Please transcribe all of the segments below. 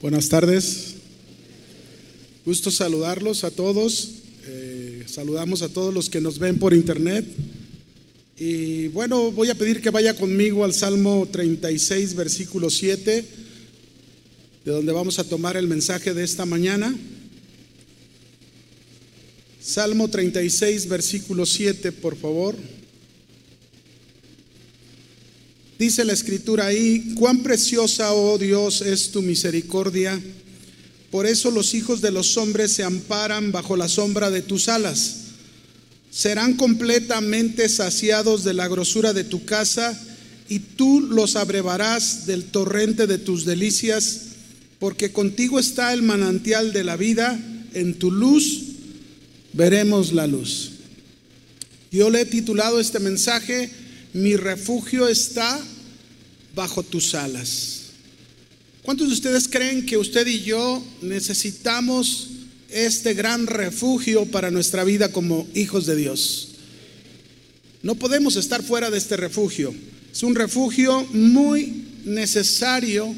Buenas tardes. Gusto saludarlos a todos. Eh, saludamos a todos los que nos ven por internet. Y bueno, voy a pedir que vaya conmigo al Salmo 36, versículo 7, de donde vamos a tomar el mensaje de esta mañana. Salmo 36, versículo 7, por favor. Dice la escritura ahí, cuán preciosa, oh Dios, es tu misericordia. Por eso los hijos de los hombres se amparan bajo la sombra de tus alas. Serán completamente saciados de la grosura de tu casa y tú los abrevarás del torrente de tus delicias, porque contigo está el manantial de la vida, en tu luz veremos la luz. Yo le he titulado este mensaje, mi refugio está bajo tus alas. ¿Cuántos de ustedes creen que usted y yo necesitamos este gran refugio para nuestra vida como hijos de Dios? No podemos estar fuera de este refugio. Es un refugio muy necesario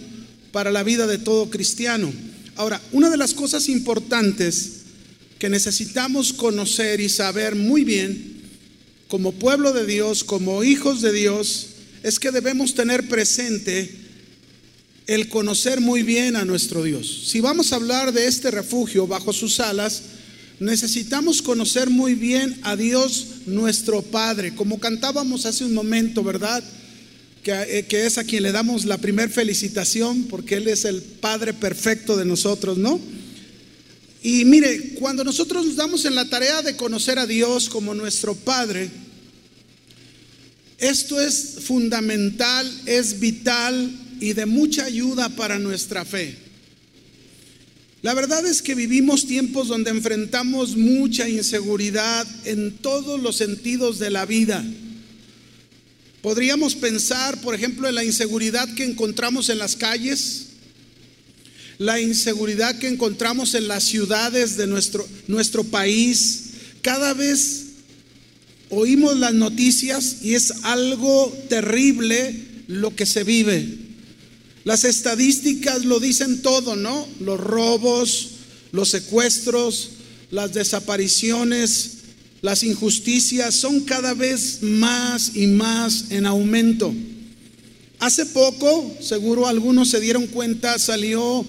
para la vida de todo cristiano. Ahora, una de las cosas importantes que necesitamos conocer y saber muy bien como pueblo de Dios, como hijos de Dios, es que debemos tener presente el conocer muy bien a nuestro Dios. Si vamos a hablar de este refugio bajo sus alas, necesitamos conocer muy bien a Dios nuestro Padre, como cantábamos hace un momento, ¿verdad? Que, eh, es a quien le damos la primer felicitación, porque Él es el Padre perfecto de nosotros, ¿no? Y mire, cuando nosotros nos damos en la tarea de conocer a Dios como nuestro Padre, esto es fundamental, es vital y de mucha ayuda para nuestra fe. La verdad es que vivimos tiempos donde enfrentamos mucha inseguridad en todos los sentidos de la vida. Podríamos pensar, por ejemplo, en la inseguridad que encontramos en las calles, la inseguridad que encontramos en las ciudades de nuestro, nuestro país. Cada vez oímos las noticias y es algo terrible lo que se vive. Las estadísticas lo dicen todo, ¿no? Los robos, los secuestros, las desapariciones, las injusticias son cada vez más y más en aumento. Hace poco, seguro algunos se dieron cuenta, salió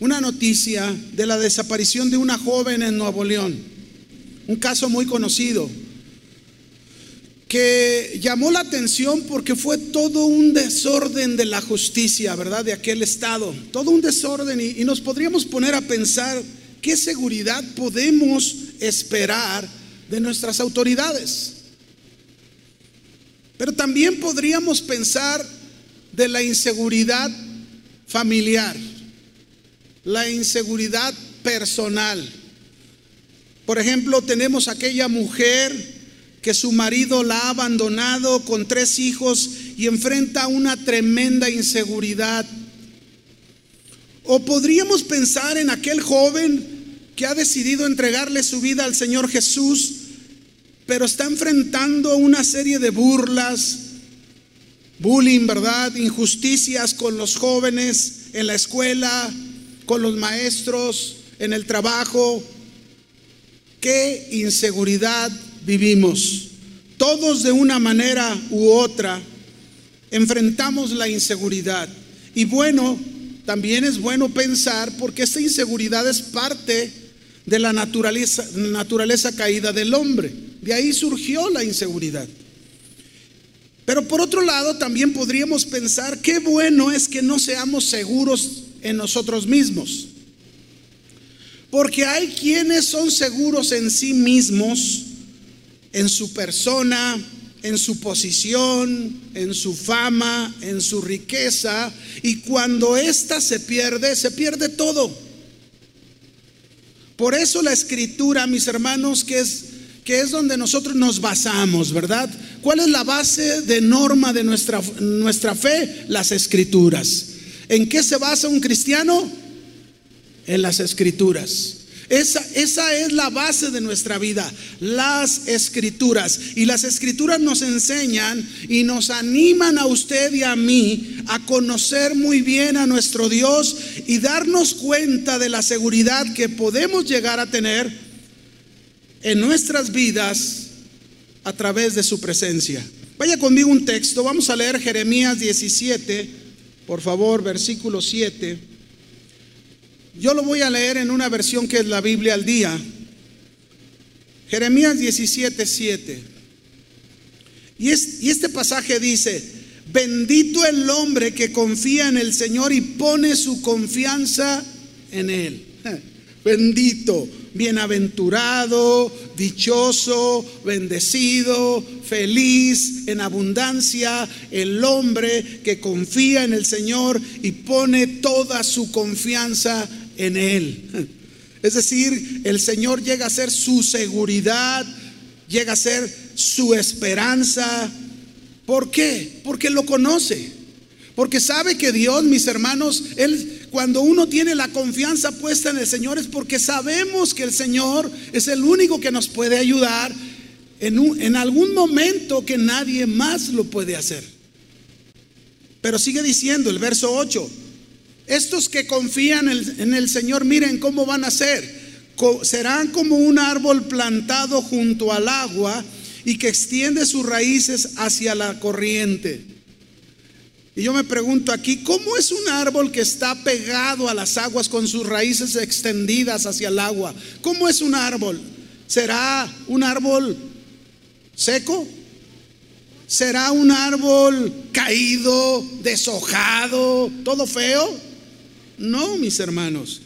una noticia de la desaparición de una joven en Nuevo León, un caso muy conocido, que llamó la atención porque fue todo un desorden de la justicia, ¿verdad? De aquel estado, todo un desorden y, nos podríamos poner a pensar qué seguridad podemos esperar de nuestras autoridades. Pero también podríamos pensar de la inseguridad familiar la inseguridad personal. Por ejemplo, tenemos aquella mujer que su marido la ha abandonado con tres hijos y enfrenta una tremenda inseguridad. O podríamos pensar en aquel joven que ha decidido entregarle su vida al Señor Jesús, pero está enfrentando una serie de burlas, bullying, ¿verdad? Injusticias con los jóvenes en la escuela, con los maestros, en el trabajo. ¿Qué inseguridad vivimos? Todos de una manera u otra enfrentamos la inseguridad. Y bueno, también es bueno pensar porque esta inseguridad es parte de la naturaleza, naturaleza caída del hombre. De ahí surgió la inseguridad. Pero por otro lado, también podríamos pensar qué bueno es que no seamos seguros en nosotros mismos. Porque hay quienes son seguros en sí mismos, en su persona, en su posición, en su fama, en su riqueza, y cuando ésta se pierde, se pierde todo. Por eso la escritura, mis hermanos, que es, que es donde nosotros nos basamos, ¿verdad? ¿Cuál es la base de norma de nuestra, nuestra fe? Las escrituras. ¿En qué se basa un cristiano? En las escrituras. Esa, esa, es la base de nuestra vida, las escrituras. Y las escrituras nos enseñan y nos animan a usted y a mí a conocer muy bien a nuestro Dios y darnos cuenta de la seguridad que podemos llegar a tener en nuestras vidas a través de su presencia. Vaya conmigo un texto, vamos a leer Jeremías 17, por favor, versículo 7. Yo lo voy a leer en una versión que es la Biblia al día. Jeremías 17, 7. Y, y este pasaje dice, bendito el hombre que confía en el Señor y pone su confianza en Él. Bendito, bienaventurado, dichoso, bendecido, feliz, en abundancia, el hombre que confía en el Señor y pone toda su confianza en Él. Es decir, el Señor llega a ser su seguridad, llega a ser su esperanza. ¿Por qué? Porque lo conoce. Porque sabe que Dios, mis hermanos, Él, cuando uno tiene la confianza puesta en el Señor es porque sabemos que el Señor es el único que nos puede ayudar en, en algún momento que nadie más lo puede hacer. Pero sigue diciendo el verso 8, estos que confían en el Señor, miren cómo van a ser. Serán como un árbol plantado junto al agua y que extiende sus raíces hacia la corriente. Y yo me pregunto aquí, ¿cómo es un árbol que está pegado a las aguas con sus raíces extendidas hacia el agua? ¿Cómo es un árbol? ¿Será un árbol seco? ¿Será un árbol caído, deshojado, todo feo? No, mis hermanos.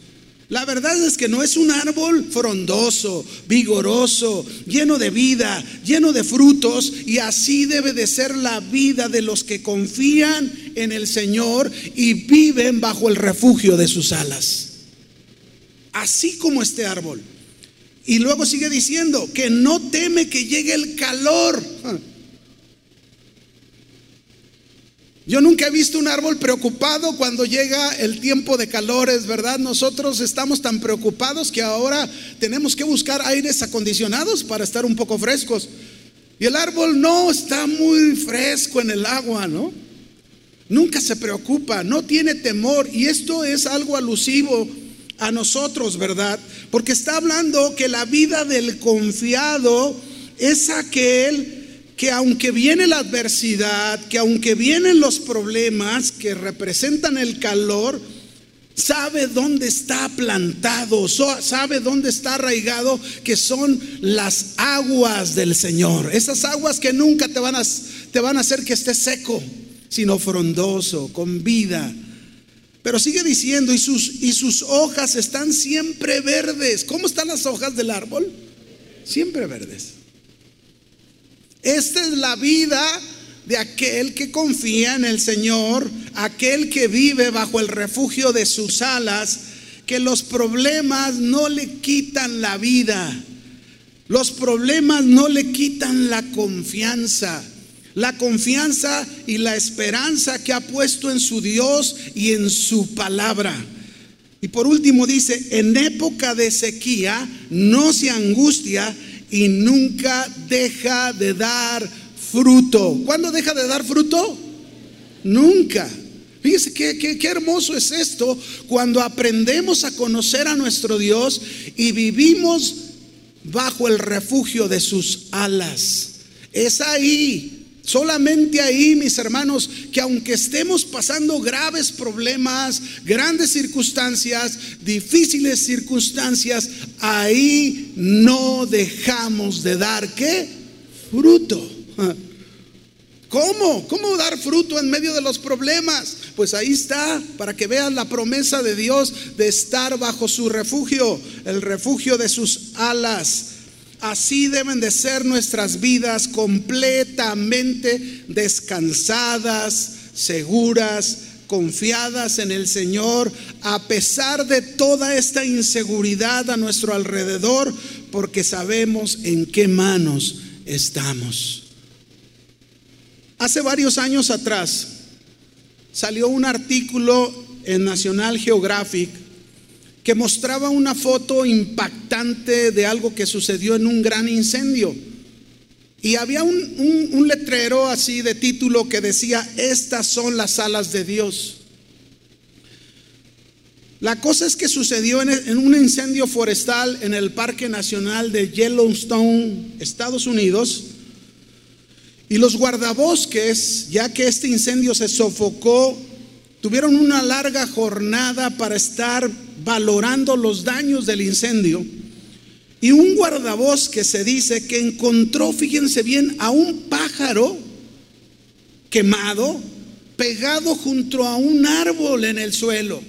La verdad es que no es un árbol frondoso, vigoroso, lleno de vida, lleno de frutos, y así debe de ser la vida de los que confían en el Señor y viven bajo el refugio de sus alas. Así como este árbol. Y luego sigue diciendo que no teme que llegue el calor. Yo nunca he visto un árbol preocupado cuando llega el tiempo de calores, ¿verdad? Nosotros estamos tan preocupados que ahora tenemos que buscar aires acondicionados para estar un poco frescos. Y el árbol no está muy fresco en el agua, ¿no? Nunca se preocupa, no tiene temor. Y esto es algo alusivo a nosotros, ¿verdad? Porque está hablando que la vida del confiado es aquel que aunque viene la adversidad, que aunque vienen los problemas que representan el calor, sabe dónde está plantado, sabe dónde está arraigado, que son las aguas del Señor. Esas aguas que nunca te van a, te van a hacer que estés seco, sino frondoso, con vida. Pero sigue diciendo, y sus, y sus hojas están siempre verdes. ¿Cómo están las hojas del árbol? Siempre verdes. Esta es la vida de aquel que confía en el Señor, aquel que vive bajo el refugio de sus alas, que los problemas no le quitan la vida, los problemas no le quitan la confianza, la confianza y la esperanza que ha puesto en su Dios y en su palabra. Y por último dice, en época de sequía no se angustia y nunca deja de dar fruto. ¿Cuándo deja de dar fruto? Nunca. Fíjese qué, qué, hermoso es esto cuando aprendemos a conocer a nuestro Dios y vivimos bajo el refugio de sus alas. Es ahí Solamente ahí, mis hermanos, que aunque estemos pasando graves problemas, grandes circunstancias, difíciles circunstancias, ahí no dejamos de dar qué? Fruto. ¿Cómo? ¿Cómo dar fruto en medio de los problemas? Pues ahí está, para que vean la promesa de Dios de estar bajo su refugio, el refugio de sus alas. Así deben de ser nuestras vidas completamente descansadas, seguras, confiadas en el Señor, a pesar de toda esta inseguridad a nuestro alrededor, porque sabemos en qué manos estamos. Hace varios años atrás salió un artículo en National Geographic que mostraba una foto impactante de algo que sucedió en un gran incendio. Y había un, letrero así de título que decía, estas son las alas de Dios. La cosa es que sucedió en, un incendio forestal en el Parque Nacional de Yellowstone, Estados Unidos. Y los guardabosques, ya que este incendio se sofocó, tuvieron una larga jornada para estar valorando los daños del incendio. Y un guardabosque se dice que encontró, fíjense bien, a un pájaro quemado pegado junto a un árbol en el suelo.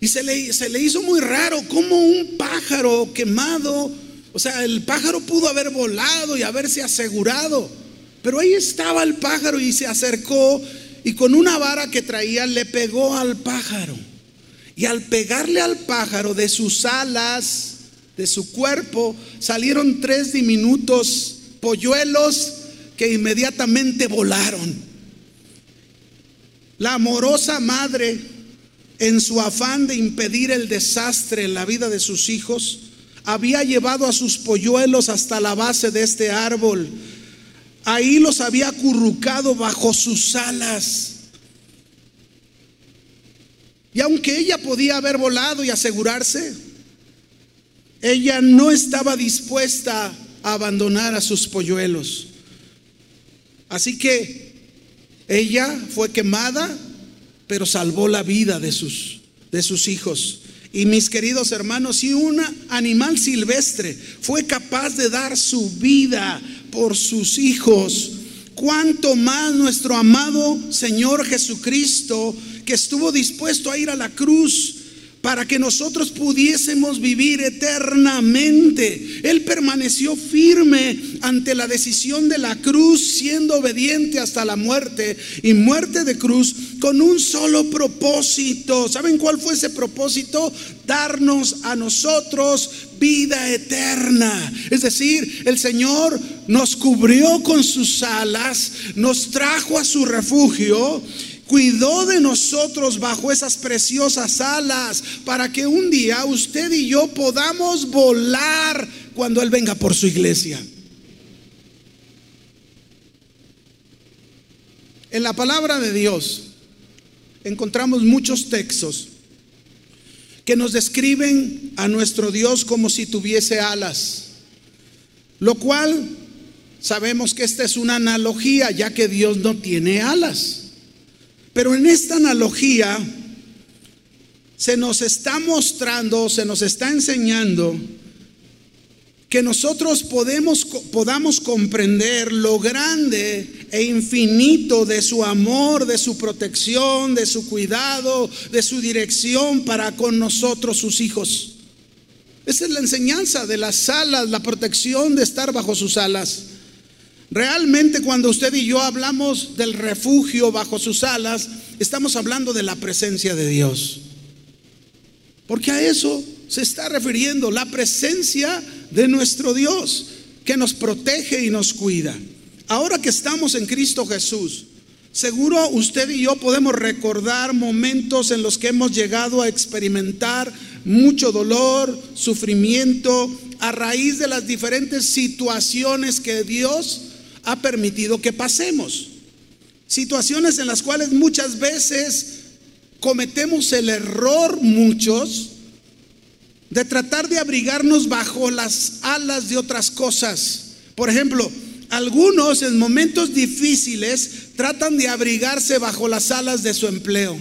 Y se le, se le hizo muy raro como un pájaro quemado, o sea, el pájaro pudo haber volado y haberse asegurado, pero ahí estaba el pájaro y se acercó y con una vara que traía le pegó al pájaro. Y al pegarle al pájaro de sus alas, de su cuerpo, salieron tres diminutos polluelos que inmediatamente volaron. La amorosa madre, en su afán de impedir el desastre en la vida de sus hijos, había llevado a sus polluelos hasta la base de este árbol. Ahí los había acurrucado bajo sus alas. Y aunque ella podía haber volado y asegurarse, ella no estaba dispuesta a abandonar a sus polluelos. Así que ella fue quemada, pero salvó la vida de sus, de sus hijos. Y mis queridos hermanos, si un animal silvestre fue capaz de dar su vida por sus hijos, cuánto más nuestro amado Señor Jesucristo, que estuvo dispuesto a ir a la cruz para que nosotros pudiésemos vivir eternamente. Él permaneció firme ante la decisión de la cruz, siendo obediente hasta la muerte y muerte de cruz con un solo propósito. ¿Saben cuál fue ese propósito? Darnos a nosotros vida eterna. Es decir, el Señor nos cubrió con sus alas, nos trajo a su refugio cuidó de nosotros bajo esas preciosas alas para que un día usted y yo podamos volar cuando Él venga por su iglesia. En la palabra de Dios encontramos muchos textos que nos describen a nuestro Dios como si tuviese alas, lo cual sabemos que esta es una analogía ya que Dios no tiene alas. Pero en esta analogía se nos está mostrando, se nos está enseñando que nosotros podemos, podamos comprender lo grande e infinito de su amor, de su protección, de su cuidado, de su dirección para con nosotros, sus hijos. Esa es la enseñanza de las alas, la protección de estar bajo sus alas. Realmente cuando usted y yo hablamos del refugio bajo sus alas, estamos hablando de la presencia de Dios. Porque a eso se está refiriendo, la presencia de nuestro Dios, que nos protege y nos cuida. Ahora que estamos en Cristo Jesús, seguro usted y yo podemos recordar momentos en los que hemos llegado a experimentar mucho dolor, sufrimiento, a raíz de las diferentes situaciones que Dios ha permitido que pasemos. Situaciones en las cuales muchas veces cometemos el error, muchos, de tratar de abrigarnos bajo las alas de otras cosas. Por ejemplo, algunos en momentos difíciles tratan de abrigarse bajo las alas de su empleo.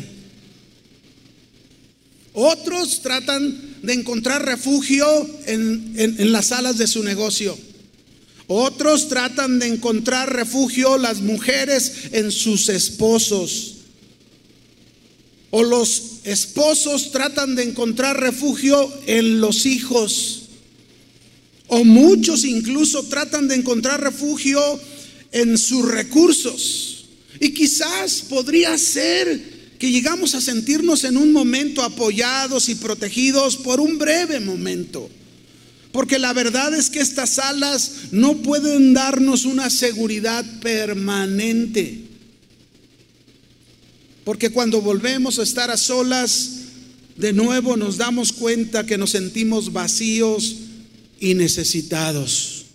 Otros tratan de encontrar refugio en, en las alas de su negocio. Otros tratan de encontrar refugio las mujeres en sus esposos. O los esposos tratan de encontrar refugio en los hijos. O muchos incluso tratan de encontrar refugio en sus recursos. Y quizás podría ser que llegamos a sentirnos en un momento apoyados y protegidos por un breve momento. Porque la verdad es que estas alas no pueden darnos una seguridad permanente. Porque cuando volvemos a estar a solas, de nuevo nos damos cuenta que nos sentimos vacíos y necesitados.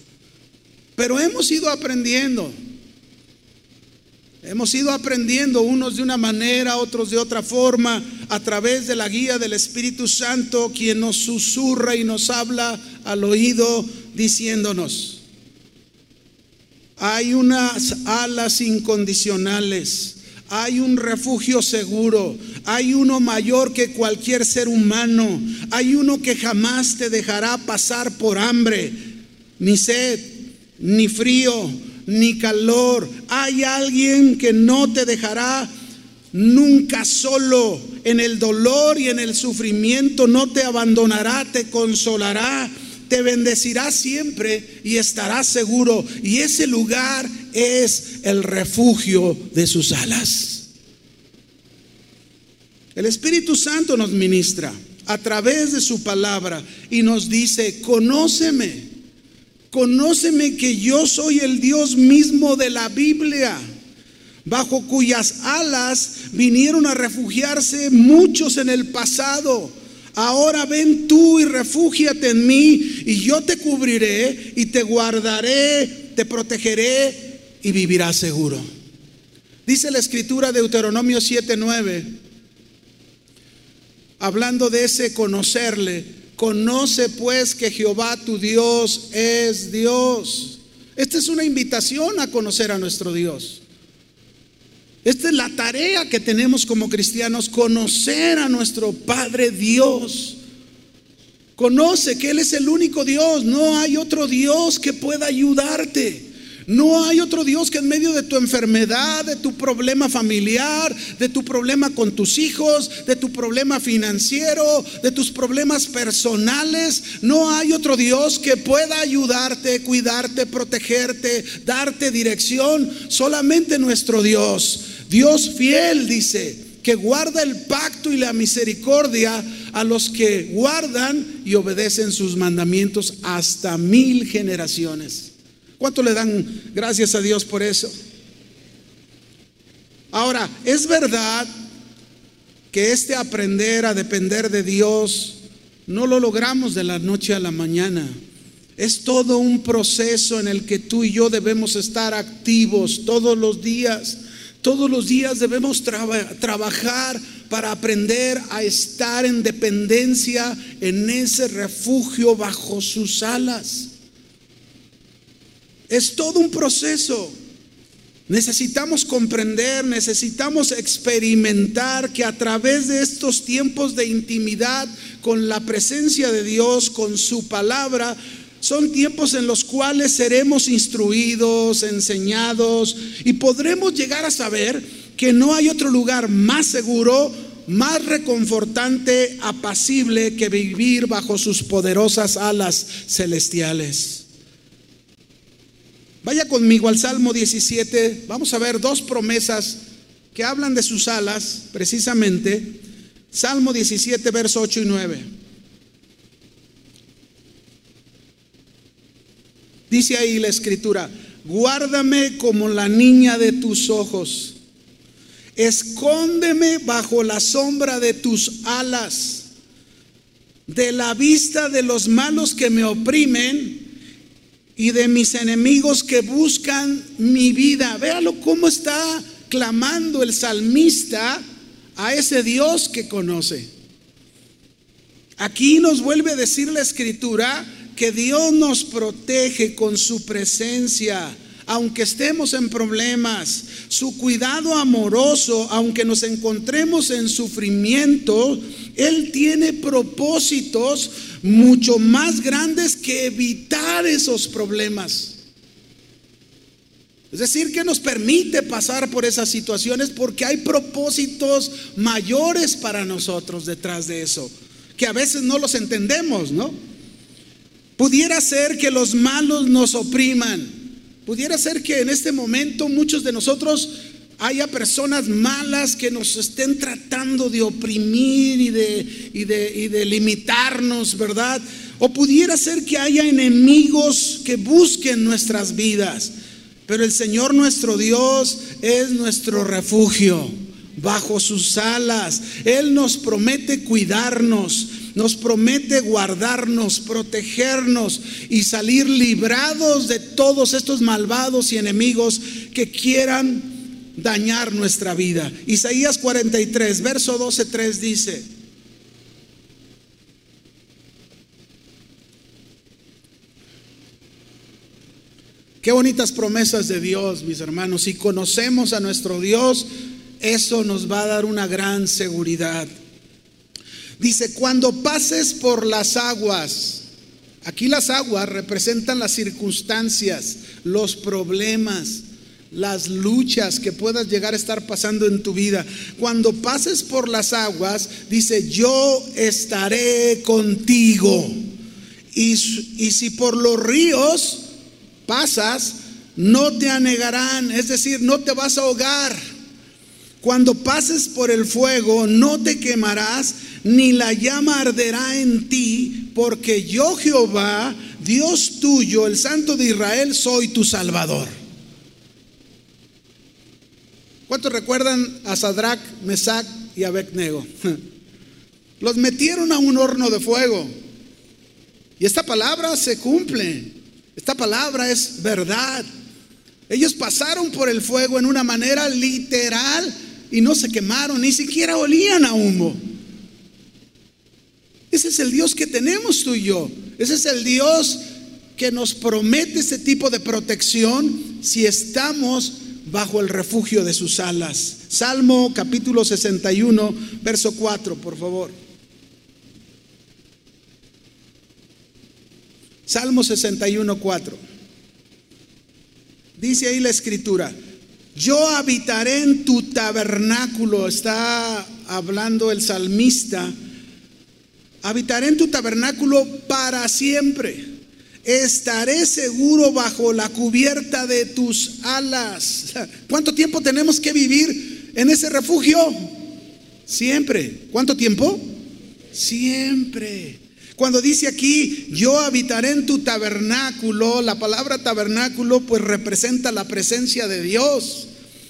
Pero hemos ido aprendiendo. Hemos ido aprendiendo unos de una manera, otros de otra forma, a través de la guía del Espíritu Santo, quien nos susurra y nos habla al oído diciéndonos, hay unas alas incondicionales, hay un refugio seguro, hay uno mayor que cualquier ser humano, hay uno que jamás te dejará pasar por hambre, ni sed, ni frío, ni calor. Hay alguien que no te dejará nunca solo en el dolor y en el sufrimiento, no te abandonará, te consolará, te bendecirá siempre y estarás seguro. Y ese lugar es el refugio de sus alas. El Espíritu Santo nos ministra a través de su palabra y nos dice, conóceme Conóceme que yo soy el Dios mismo de la Biblia, bajo cuyas alas vinieron a refugiarse muchos en el pasado. Ahora ven tú y refúgiate en mí y yo te cubriré y te guardaré, te protegeré y vivirás seguro. Dice la escritura de Deuteronomio 7:9, hablando de ese conocerle, Conoce pues que Jehová tu Dios es Dios. Esta es una invitación a conocer a nuestro Dios. Esta es la tarea que tenemos como cristianos, conocer a nuestro Padre Dios. Conoce que Él es el único Dios, no hay otro Dios que pueda ayudarte. No hay otro Dios que en medio de tu enfermedad, de tu problema familiar, de tu problema con tus hijos, de tu problema financiero, de tus problemas personales, no hay otro Dios que pueda ayudarte, cuidarte, protegerte, darte dirección. Solamente nuestro Dios. Dios fiel dice que guarda el pacto y la misericordia a los que guardan y obedecen sus mandamientos hasta mil generaciones. ¿Cuánto le dan gracias a Dios por eso? Ahora, es verdad que este aprender a depender de Dios no lo logramos de la noche a la mañana. Es todo un proceso en el que tú y yo debemos estar activos todos los días. Todos los días debemos trabajar para aprender a estar en dependencia en ese refugio bajo sus alas. Es todo un proceso. Necesitamos comprender, necesitamos experimentar que a través de estos tiempos de intimidad con la presencia de Dios, con su palabra, son tiempos en los cuales seremos instruidos, enseñados y podremos llegar a saber que no hay otro lugar más seguro, más reconfortante, apacible que vivir bajo sus poderosas alas celestiales. Vaya conmigo al Salmo 17. Vamos a ver dos promesas que hablan de sus alas, precisamente. Salmo 17, verso 8 y 9. Dice ahí la escritura, guárdame como la niña de tus ojos, escóndeme bajo la sombra de tus alas, de la vista de los malos que me oprimen y de mis enemigos que buscan mi vida. Véalo cómo está clamando el salmista a ese Dios que conoce. Aquí nos vuelve a decir la escritura que Dios nos protege con su presencia, aunque estemos en problemas, su cuidado amoroso, aunque nos encontremos en sufrimiento, Él tiene propósitos mucho más grandes que evitar esos problemas. Es decir, que nos permite pasar por esas situaciones porque hay propósitos mayores para nosotros detrás de eso, que a veces no los entendemos, ¿no? Pudiera ser que los malos nos opriman, pudiera ser que en este momento muchos de nosotros haya personas malas que nos estén tratando de oprimir y de, y de, de limitarnos, ¿verdad? O pudiera ser que haya enemigos que busquen nuestras vidas. Pero el Señor nuestro Dios es nuestro refugio. bajo sus alas. Él nos promete cuidarnos, nos promete guardarnos, protegernos y salir librados de todos estos malvados y enemigos que quieran dañar nuestra vida. Isaías 43, verso 12, 3 dice, Qué bonitas promesas de Dios, mis hermanos. Si conocemos a nuestro Dios, eso nos va a dar una gran seguridad. Dice, cuando pases por las aguas, aquí las aguas representan las circunstancias, los problemas, las luchas que puedas llegar a estar pasando en tu vida. Cuando pases por las aguas, dice, yo estaré contigo. Y, y si por los ríos pasas, no te anegarán, es decir, no te vas a ahogar. Cuando pases por el fuego, no te quemarás, ni la llama arderá en ti, porque yo Jehová, Dios tuyo, el Santo de Israel, soy tu Salvador. ¿Cuántos recuerdan a Sadrach, Mesach y Abednego? Los metieron a un horno de fuego. Y esta palabra se cumple. Esta palabra es verdad. Ellos pasaron por el fuego en una manera literal y no se quemaron, ni siquiera olían a humo. Ese es el Dios que tenemos tú y yo. Ese es el Dios que nos promete ese tipo de protección si estamos bajo el refugio de sus alas. Salmo capítulo 61, verso 4, por favor. Salmo 61, 4. Dice ahí la escritura, yo habitaré en tu tabernáculo, está hablando el salmista, habitaré en tu tabernáculo para siempre, estaré seguro bajo la cubierta de tus alas. ¿Cuánto tiempo tenemos que vivir en ese refugio? Siempre. ¿Cuánto tiempo? Siempre. Cuando dice aquí, yo habitaré en tu tabernáculo, la palabra tabernáculo pues representa la presencia de Dios.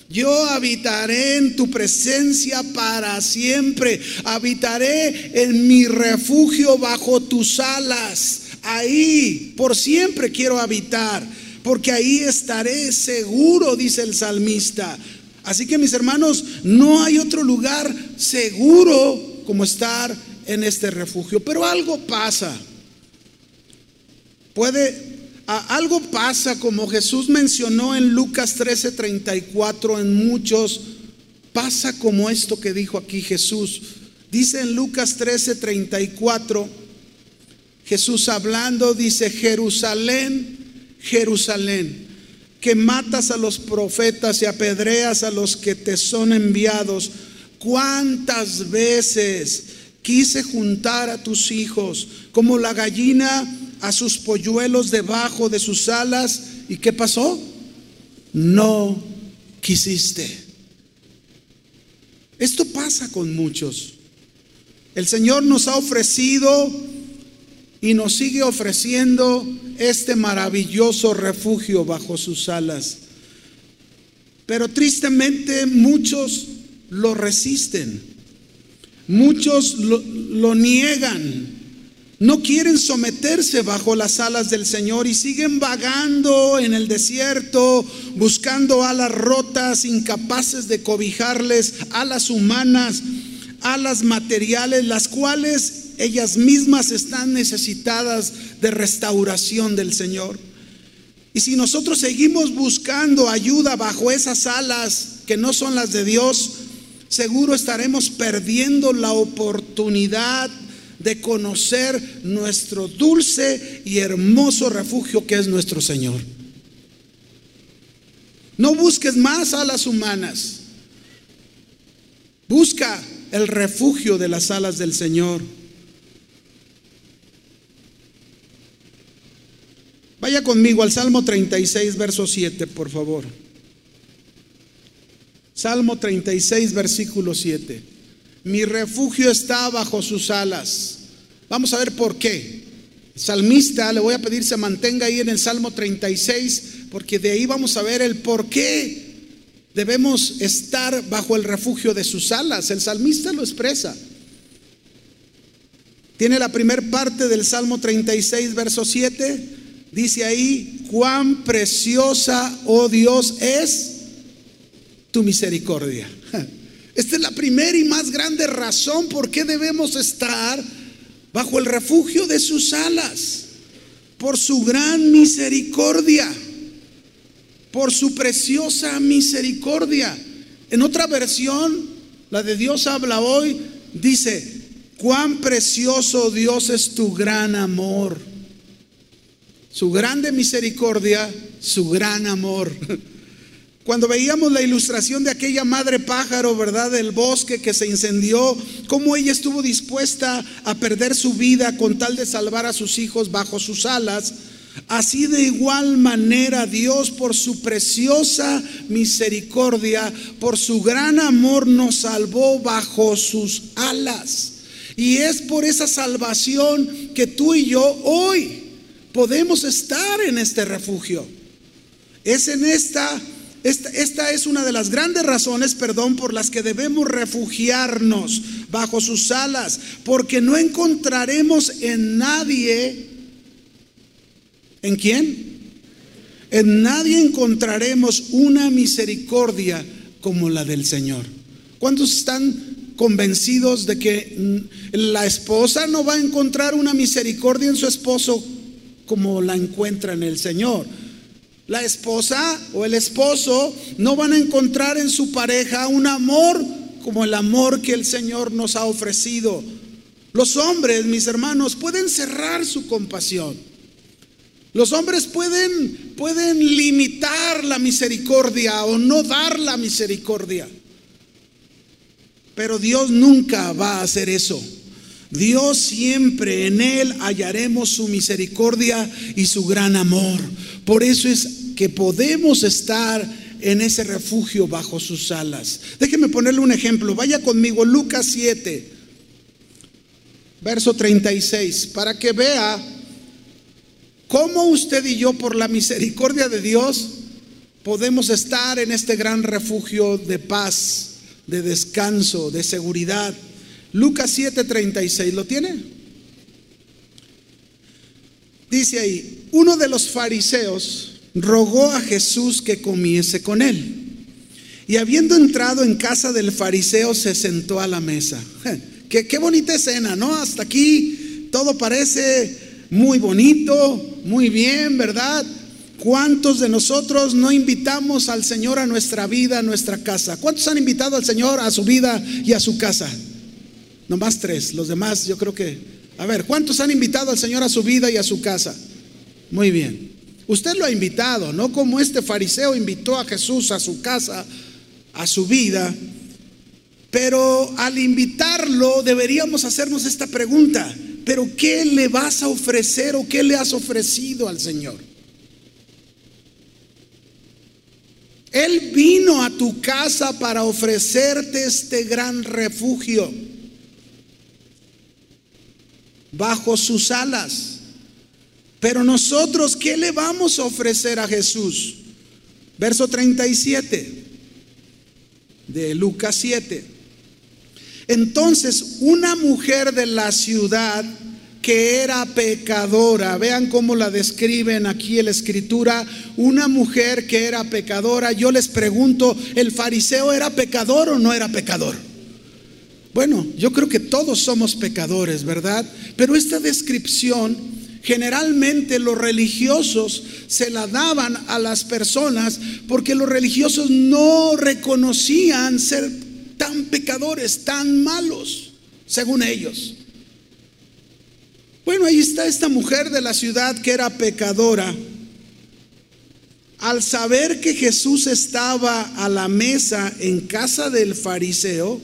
Yo habitaré en tu presencia para siempre. Habitaré en mi refugio bajo tus alas. Ahí por siempre quiero habitar, porque ahí estaré seguro, dice el salmista. Así que mis hermanos, no hay otro lugar seguro como estar en este refugio. Pero algo pasa. Puede, algo pasa como Jesús mencionó en Lucas 13:34 en muchos. Pasa como esto que dijo aquí Jesús. Dice en Lucas 13:34, Jesús hablando, dice, Jerusalén, Jerusalén, que matas a los profetas y apedreas a los que te son enviados. ¿Cuántas veces quise juntar a tus hijos como la gallina a sus polluelos debajo de sus alas. ¿Y qué pasó? No quisiste. Esto pasa con muchos. El Señor nos ha ofrecido y nos sigue ofreciendo este maravilloso refugio bajo sus alas. Pero tristemente muchos lo resisten. Muchos lo, niegan, no quieren someterse bajo las alas del Señor y siguen vagando en el desierto, buscando alas rotas, incapaces de cobijarles, alas humanas, alas materiales, las cuales ellas mismas están necesitadas de restauración del Señor. Y si nosotros seguimos buscando ayuda bajo esas alas que no son las de Dios, seguro estaremos perdiendo la oportunidad de conocer nuestro dulce y hermoso refugio que es nuestro Señor. No busques más alas humanas. Busca el refugio de las alas del Señor. Vaya conmigo al Salmo 36, verso 7, por favor. Salmo 36, versículo 7. Mi refugio está bajo sus alas. Vamos a ver por qué. Salmista, le voy a pedir se mantenga ahí en el Salmo 36, porque de ahí vamos a ver el por qué debemos estar bajo el refugio de sus alas. El salmista lo expresa. Tiene la primera parte del Salmo 36, verso 7. Dice ahí, cuán preciosa, oh Dios, es tu misericordia. Esta es la primera y más grande razón por qué debemos estar bajo el refugio de sus alas, por su gran misericordia, por su preciosa misericordia. En otra versión, la de Dios habla hoy, dice, Cuán precioso Dios es tu gran amor. Su grande misericordia, su gran amor. Cuando veíamos la ilustración de aquella madre pájaro, ¿verdad? Del bosque que se incendió, cómo ella estuvo dispuesta a perder su vida con tal de salvar a sus hijos bajo sus alas. Así de igual manera Dios por su preciosa misericordia, por su gran amor nos salvó bajo sus alas. Y es por esa salvación que tú y yo hoy podemos estar en este refugio. Es en esta, esta, es una de las grandes razones, perdón, por las que debemos refugiarnos bajo sus alas, porque no encontraremos en nadie, ¿en quién? En nadie encontraremos una misericordia como la del Señor. ¿Cuántos están convencidos de que mm, la esposa no va a encontrar una misericordia en su esposo como la encuentra en el Señor. La esposa o el esposo no van a encontrar en su pareja un amor como el amor que el Señor nos ha ofrecido. Los hombres, mis hermanos, pueden cerrar su compasión. Los hombres pueden, pueden limitar la misericordia o no dar la misericordia. Pero Dios nunca va a hacer eso. Dios siempre en Él hallaremos su misericordia y su gran amor. Por eso es que podemos estar en ese refugio bajo sus alas. Déjeme ponerle un ejemplo. Vaya conmigo, Lucas 7, verso 36, para que vea cómo usted y yo, por la misericordia de Dios, podemos estar en este gran refugio de paz de descanso, de seguridad. Lucas 7:36, ¿lo tiene? Dice ahí, uno de los fariseos rogó a Jesús que comiese con él. Y habiendo entrado en casa del fariseo, se sentó a la mesa. Qué, qué bonita escena, ¿no? Hasta aquí todo parece muy bonito, muy bien, ¿verdad? ¿Cuántos de nosotros no invitamos al Señor a nuestra vida, a nuestra casa? ¿Cuántos han invitado al Señor a su vida y a su casa? Nomás tres, los demás yo creo que... A ver, ¿cuántos han invitado al Señor a su vida y a su casa? Muy bien. Usted lo ha invitado, no como este fariseo invitó a Jesús a su casa, a su vida. Pero al invitarlo deberíamos hacernos esta pregunta, ¿pero qué le vas a ofrecer o qué le has ofrecido al Señor? Él vino a tu casa para ofrecerte este gran refugio bajo sus alas. Pero nosotros, ¿qué le vamos a ofrecer a Jesús? Verso 37 de Lucas 7. Entonces, una mujer de la ciudad que era pecadora. Vean cómo la describen aquí en la escritura. Una mujer que era pecadora. Yo les pregunto, ¿el fariseo era pecador o no era pecador? Bueno, yo creo que todos somos pecadores, ¿verdad? Pero esta descripción generalmente los religiosos se la daban a las personas porque los religiosos no reconocían ser tan pecadores, tan malos, según ellos. Bueno, ahí está esta mujer de la ciudad que era pecadora. Al saber que Jesús estaba a la mesa en casa del fariseo,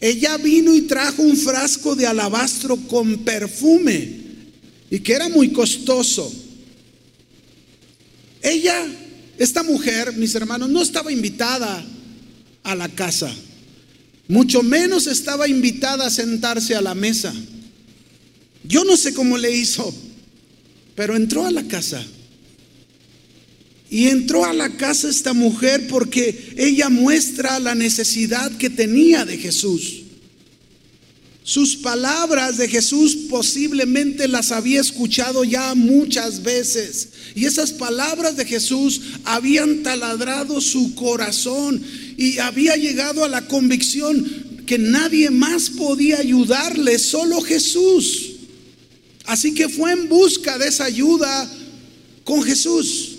ella vino y trajo un frasco de alabastro con perfume y que era muy costoso. Ella, esta mujer, mis hermanos, no estaba invitada a la casa, mucho menos estaba invitada a sentarse a la mesa. Yo no sé cómo le hizo, pero entró a la casa. Y entró a la casa esta mujer porque ella muestra la necesidad que tenía de Jesús. Sus palabras de Jesús posiblemente las había escuchado ya muchas veces. Y esas palabras de Jesús habían taladrado su corazón y había llegado a la convicción que nadie más podía ayudarle, solo Jesús. Así que fue en busca de esa ayuda con Jesús.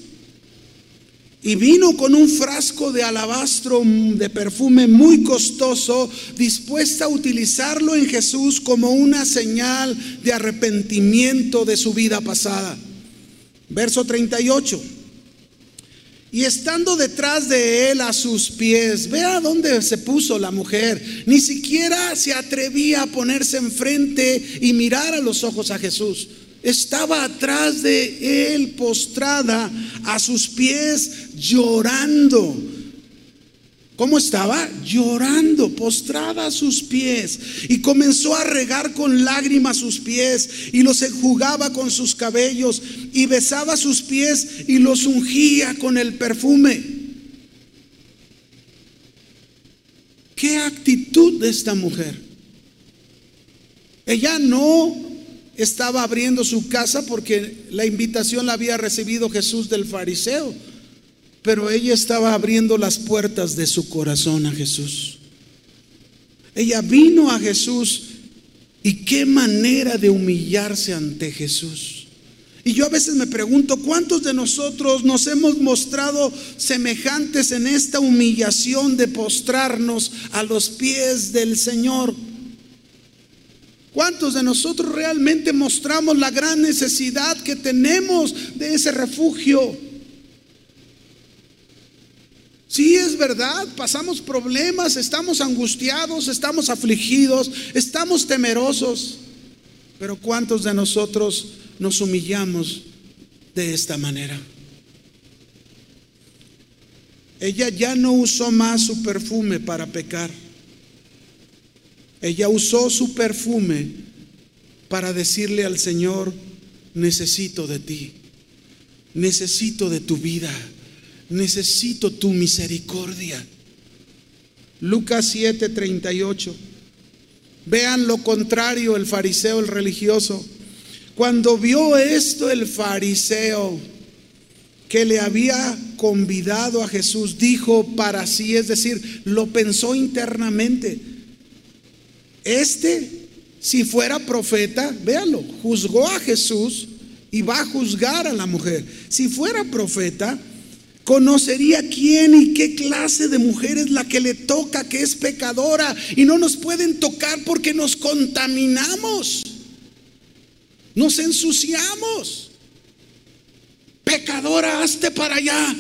Y vino con un frasco de alabastro de perfume muy costoso, dispuesta a utilizarlo en Jesús como una señal de arrepentimiento de su vida pasada. Verso 38. Y estando detrás de él a sus pies, vea dónde se puso la mujer. Ni siquiera se atrevía a ponerse enfrente y mirar a los ojos a Jesús estaba atrás de él postrada a sus pies llorando. ¿Cómo estaba? Llorando, postrada a sus pies. Y comenzó a regar con lágrimas sus pies y los enjugaba con sus cabellos y besaba sus pies y los ungía con el perfume. ¿Qué actitud de esta mujer? Ella no estaba abriendo su casa porque la invitación la había recibido Jesús del fariseo, pero ella estaba abriendo las puertas de su corazón a Jesús. Ella vino a Jesús y qué manera de humillarse ante Jesús. Y yo a veces me pregunto, ¿cuántos de nosotros nos hemos mostrado semejantes en esta humillación de postrarnos a los pies del Señor? ¿Cuántos de nosotros realmente mostramos la gran necesidad que tenemos de ese refugio? Sí, es verdad, pasamos problemas, estamos angustiados, estamos afligidos, estamos temerosos, pero ¿cuántos de nosotros nos humillamos de esta manera? Ella ya no usó más su perfume para pecar. Ella usó su perfume para decirle al Señor, necesito de ti, necesito de tu vida, necesito tu misericordia. Lucas 7:38. Vean lo contrario el fariseo, el religioso. Cuando vio esto el fariseo que le había convidado a Jesús, dijo para sí, es decir, lo pensó internamente este, si fuera profeta, véalo, juzgó a Jesús y va a juzgar a la mujer. Si fuera profeta, conocería quién y qué clase de mujer es la que le toca, que es pecadora, y no nos pueden tocar porque nos contaminamos, nos ensuciamos. Pecadora, hazte para allá.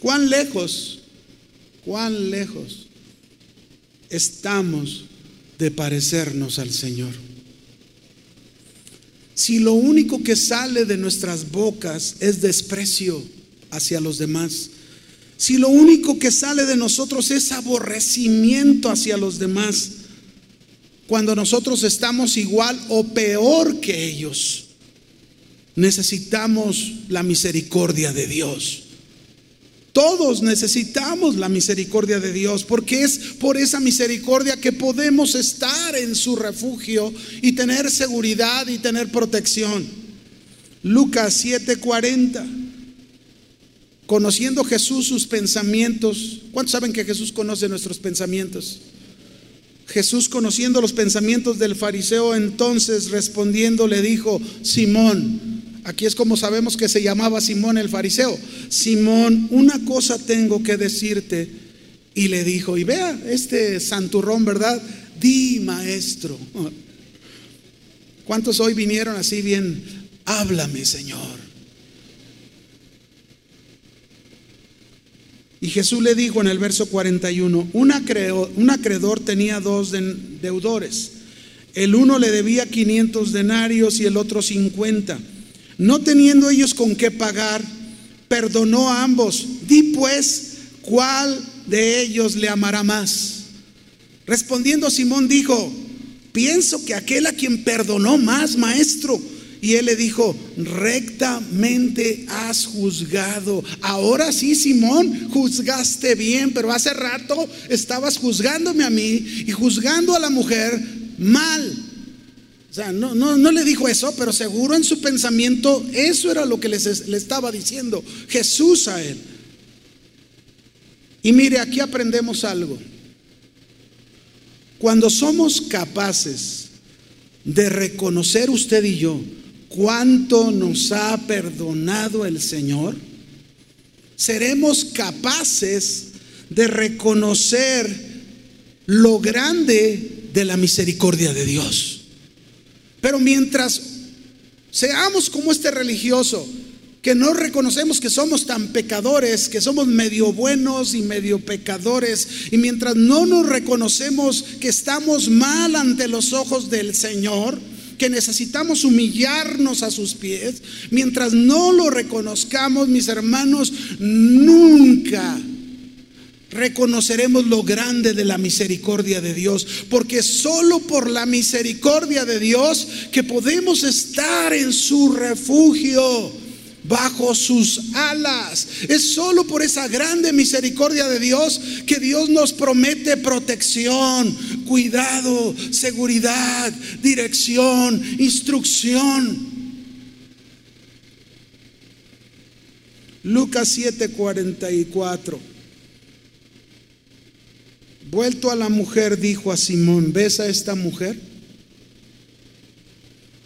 ¿Cuán lejos cuán lejos estamos de parecernos al Señor. Si lo único que sale de nuestras bocas es desprecio hacia los demás, si lo único que sale de nosotros es aborrecimiento hacia los demás, cuando nosotros estamos igual o peor que ellos, necesitamos la misericordia de Dios. Todos necesitamos la misericordia de Dios, porque es por esa misericordia que podemos estar en su refugio y tener seguridad y tener protección. Lucas 7:40. Conociendo Jesús sus pensamientos. ¿Cuántos saben que Jesús conoce nuestros pensamientos? Jesús conociendo los pensamientos del fariseo, entonces respondiendo le dijo, Simón, Aquí es como sabemos que se llamaba Simón el fariseo. Simón, una cosa tengo que decirte. Y le dijo, y vea este santurrón, ¿verdad? Di maestro. ¿Cuántos hoy vinieron así bien? Háblame, Señor. Y Jesús le dijo en el verso 41, un, un acreedor tenía dos deudores. El uno le debía 500 denarios y el otro 50. No teniendo ellos con qué pagar, perdonó a ambos. Di pues, ¿cuál de ellos le amará más? Respondiendo Simón dijo, pienso que aquel a quien perdonó más, maestro. Y él le dijo, rectamente has juzgado. Ahora sí, Simón, juzgaste bien, pero hace rato estabas juzgándome a mí y juzgando a la mujer mal. Sea, no, no, no le dijo eso, pero seguro en su pensamiento eso era lo que le estaba diciendo Jesús a él. Y mire, aquí aprendemos algo. Cuando somos capaces de reconocer usted y yo cuánto nos ha perdonado el Señor, seremos capaces de reconocer lo grande de la misericordia de Dios. Pero mientras seamos como este religioso, que no reconocemos que somos tan pecadores, que somos medio buenos y medio pecadores, y mientras no nos reconocemos que estamos mal ante los ojos del Señor, que necesitamos humillarnos a sus pies, mientras no lo reconozcamos, mis hermanos, nunca reconoceremos lo grande de la misericordia de Dios, porque solo por la misericordia de Dios que podemos estar en su refugio bajo sus alas. Es solo por esa grande misericordia de Dios que Dios nos promete protección, cuidado, seguridad, dirección, instrucción. Lucas 7:44. Vuelto a la mujer, dijo a Simón, ¿ves a esta mujer?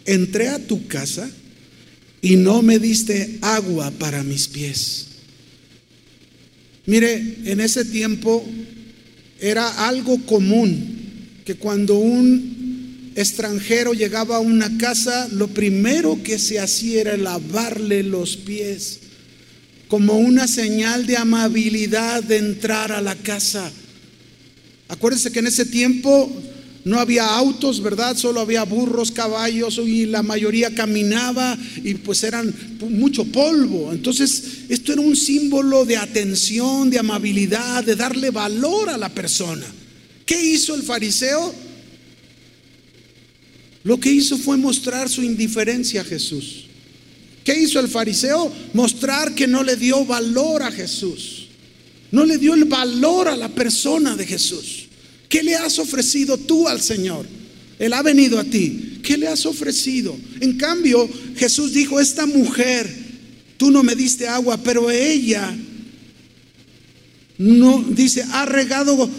Entré a tu casa y no me diste agua para mis pies. Mire, en ese tiempo era algo común que cuando un extranjero llegaba a una casa, lo primero que se hacía era lavarle los pies, como una señal de amabilidad de entrar a la casa. Acuérdense que en ese tiempo no había autos, ¿verdad? Solo había burros, caballos y la mayoría caminaba y pues eran mucho polvo. Entonces, esto era un símbolo de atención, de amabilidad, de darle valor a la persona. ¿Qué hizo el fariseo? Lo que hizo fue mostrar su indiferencia a Jesús. ¿Qué hizo el fariseo? Mostrar que no le dio valor a Jesús. No le dio el valor a la persona de Jesús. ¿Qué le has ofrecido tú al Señor? Él ha venido a ti. ¿Qué le has ofrecido? En cambio, Jesús dijo, esta mujer, tú no me diste agua, pero ella no, dice, ha regado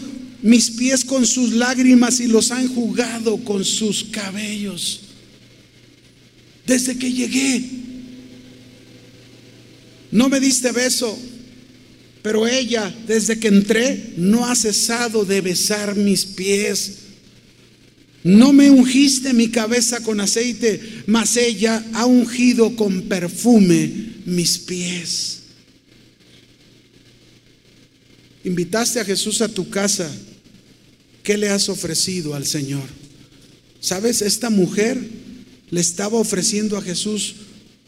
mis pies con sus lágrimas y los ha enjugado con sus cabellos. Desde que llegué, no me diste beso, pero ella, desde que entré, no ha cesado de besar mis pies. No me ungiste mi cabeza con aceite, mas ella ha ungido con perfume mis pies. Invitaste a Jesús a tu casa. ¿Qué le has ofrecido al Señor? ¿Sabes? Esta mujer le estaba ofreciendo a Jesús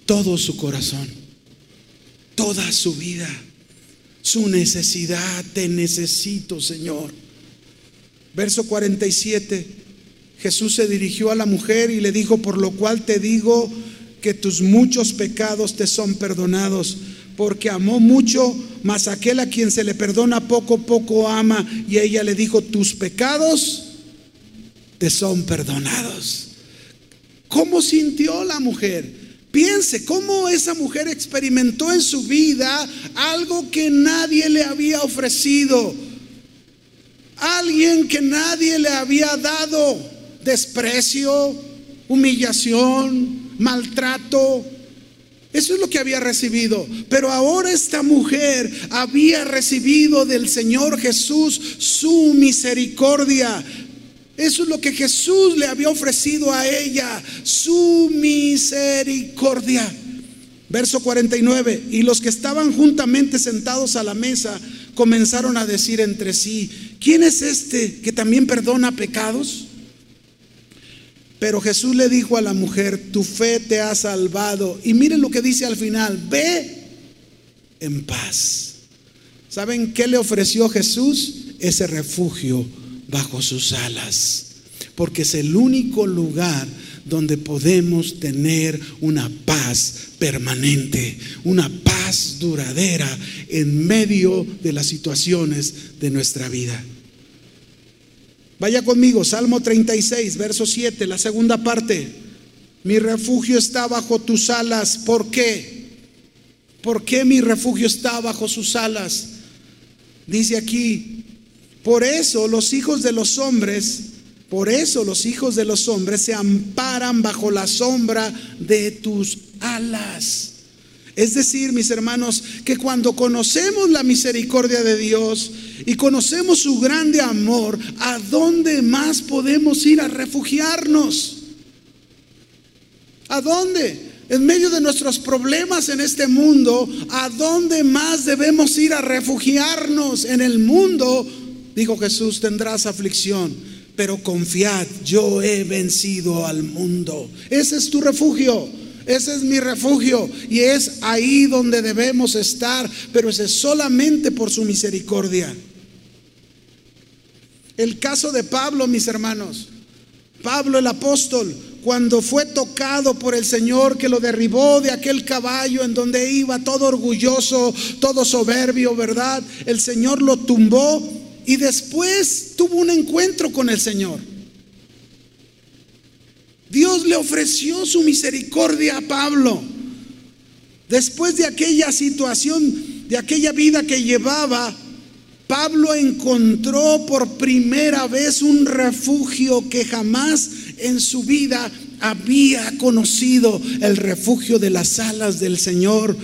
todo su corazón, toda su vida su necesidad. Te necesito, Señor. Verso 47. Jesús se dirigió a la mujer y le dijo, por lo cual te digo que tus muchos pecados te son perdonados, porque amó mucho, mas aquel a quien se le perdona poco, poco ama. Y ella le dijo, tus pecados te son perdonados. ¿Cómo sintió la mujer? Piense cómo esa mujer experimentó en su vida algo que nadie le había ofrecido. Alguien que nadie le había dado. Desprecio, humillación, maltrato. Eso es lo que había recibido. Pero ahora esta mujer había recibido del Señor Jesús su misericordia, eso es lo que Jesús le había ofrecido a ella, su misericordia. Verso 49, y los que estaban juntamente sentados a la mesa comenzaron a decir entre sí, ¿quién es este que también perdona pecados? Pero Jesús le dijo a la mujer, tu fe te ha salvado. Y miren lo que dice al final, ve en paz. ¿Saben qué le ofreció Jesús? Ese refugio bajo sus alas. porque es el único lugar donde podemos tener una paz permanente, una paz duradera en medio de las situaciones de nuestra vida. Vaya conmigo, Salmo 36, verso 7, la segunda parte. Mi refugio está bajo tus alas. ¿Por qué? ¿Por qué mi refugio está bajo sus alas? Dice aquí, por eso los hijos de los hombres, por eso los hijos de los hombres se amparan bajo la sombra de tus alas. Es decir, mis hermanos, que cuando conocemos la misericordia de Dios y conocemos su grande amor, ¿a dónde más podemos ir a refugiarnos? ¿A dónde? En medio de nuestros problemas en este mundo, ¿a dónde más debemos ir a refugiarnos? En el mundo, dijo Jesús, tendrás aflicción, pero confiad, yo he vencido al mundo. Ese es tu refugio. Ese es mi refugio y es ahí donde debemos estar, pero ese es solamente por su misericordia. El caso de Pablo, mis hermanos. Pablo el apóstol, cuando fue tocado por el Señor que lo derribó de aquel caballo en donde iba todo orgulloso, todo soberbio, ¿verdad? El Señor lo tumbó y después tuvo un encuentro con el Señor. Dios le ofreció su misericordia a Pablo. Después de aquella situación, de aquella vida que llevaba, Pablo encontró por primera vez un refugio que jamás en su vida había conocido, el refugio de las alas del Señor.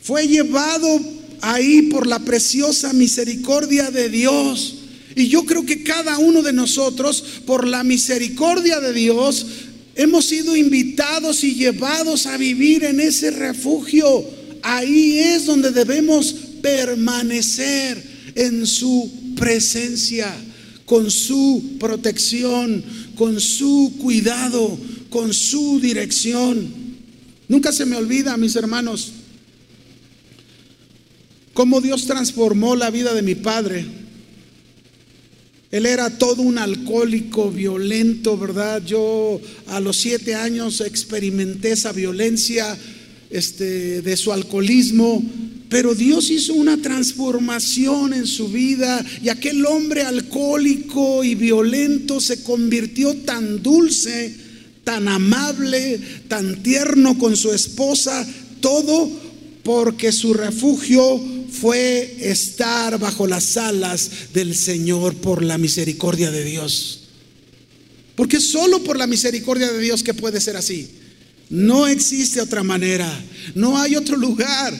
Fue llevado ahí por la preciosa misericordia de Dios. Y yo creo que cada uno de nosotros, por la misericordia de Dios, hemos sido invitados y llevados a vivir en ese refugio. Ahí es donde debemos permanecer en su presencia, con su protección, con su cuidado, con su dirección. Nunca se me olvida, mis hermanos, cómo Dios transformó la vida de mi padre él era todo un alcohólico violento, ¿verdad? Yo a los siete años experimenté esa violencia este, de su alcoholismo, pero Dios hizo una transformación en su vida y aquel hombre alcohólico y violento se convirtió tan dulce, tan amable, tan tierno con su esposa, todo porque su refugio fue estar bajo las alas del Señor por la misericordia de Dios. Porque solo por la misericordia de Dios que puede ser así. No existe otra manera, no hay otro lugar,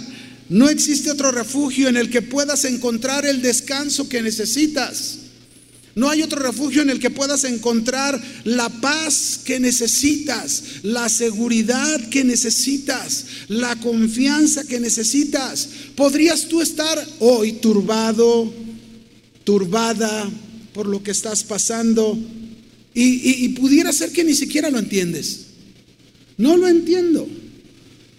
no existe otro refugio en el que puedas encontrar el descanso que necesitas. No hay otro refugio en el que puedas encontrar la paz que necesitas, la seguridad que necesitas, la confianza que necesitas. Podrías tú estar hoy turbado, turbada por lo que estás pasando y, pudiera ser que ni siquiera lo entiendes. No lo entiendo.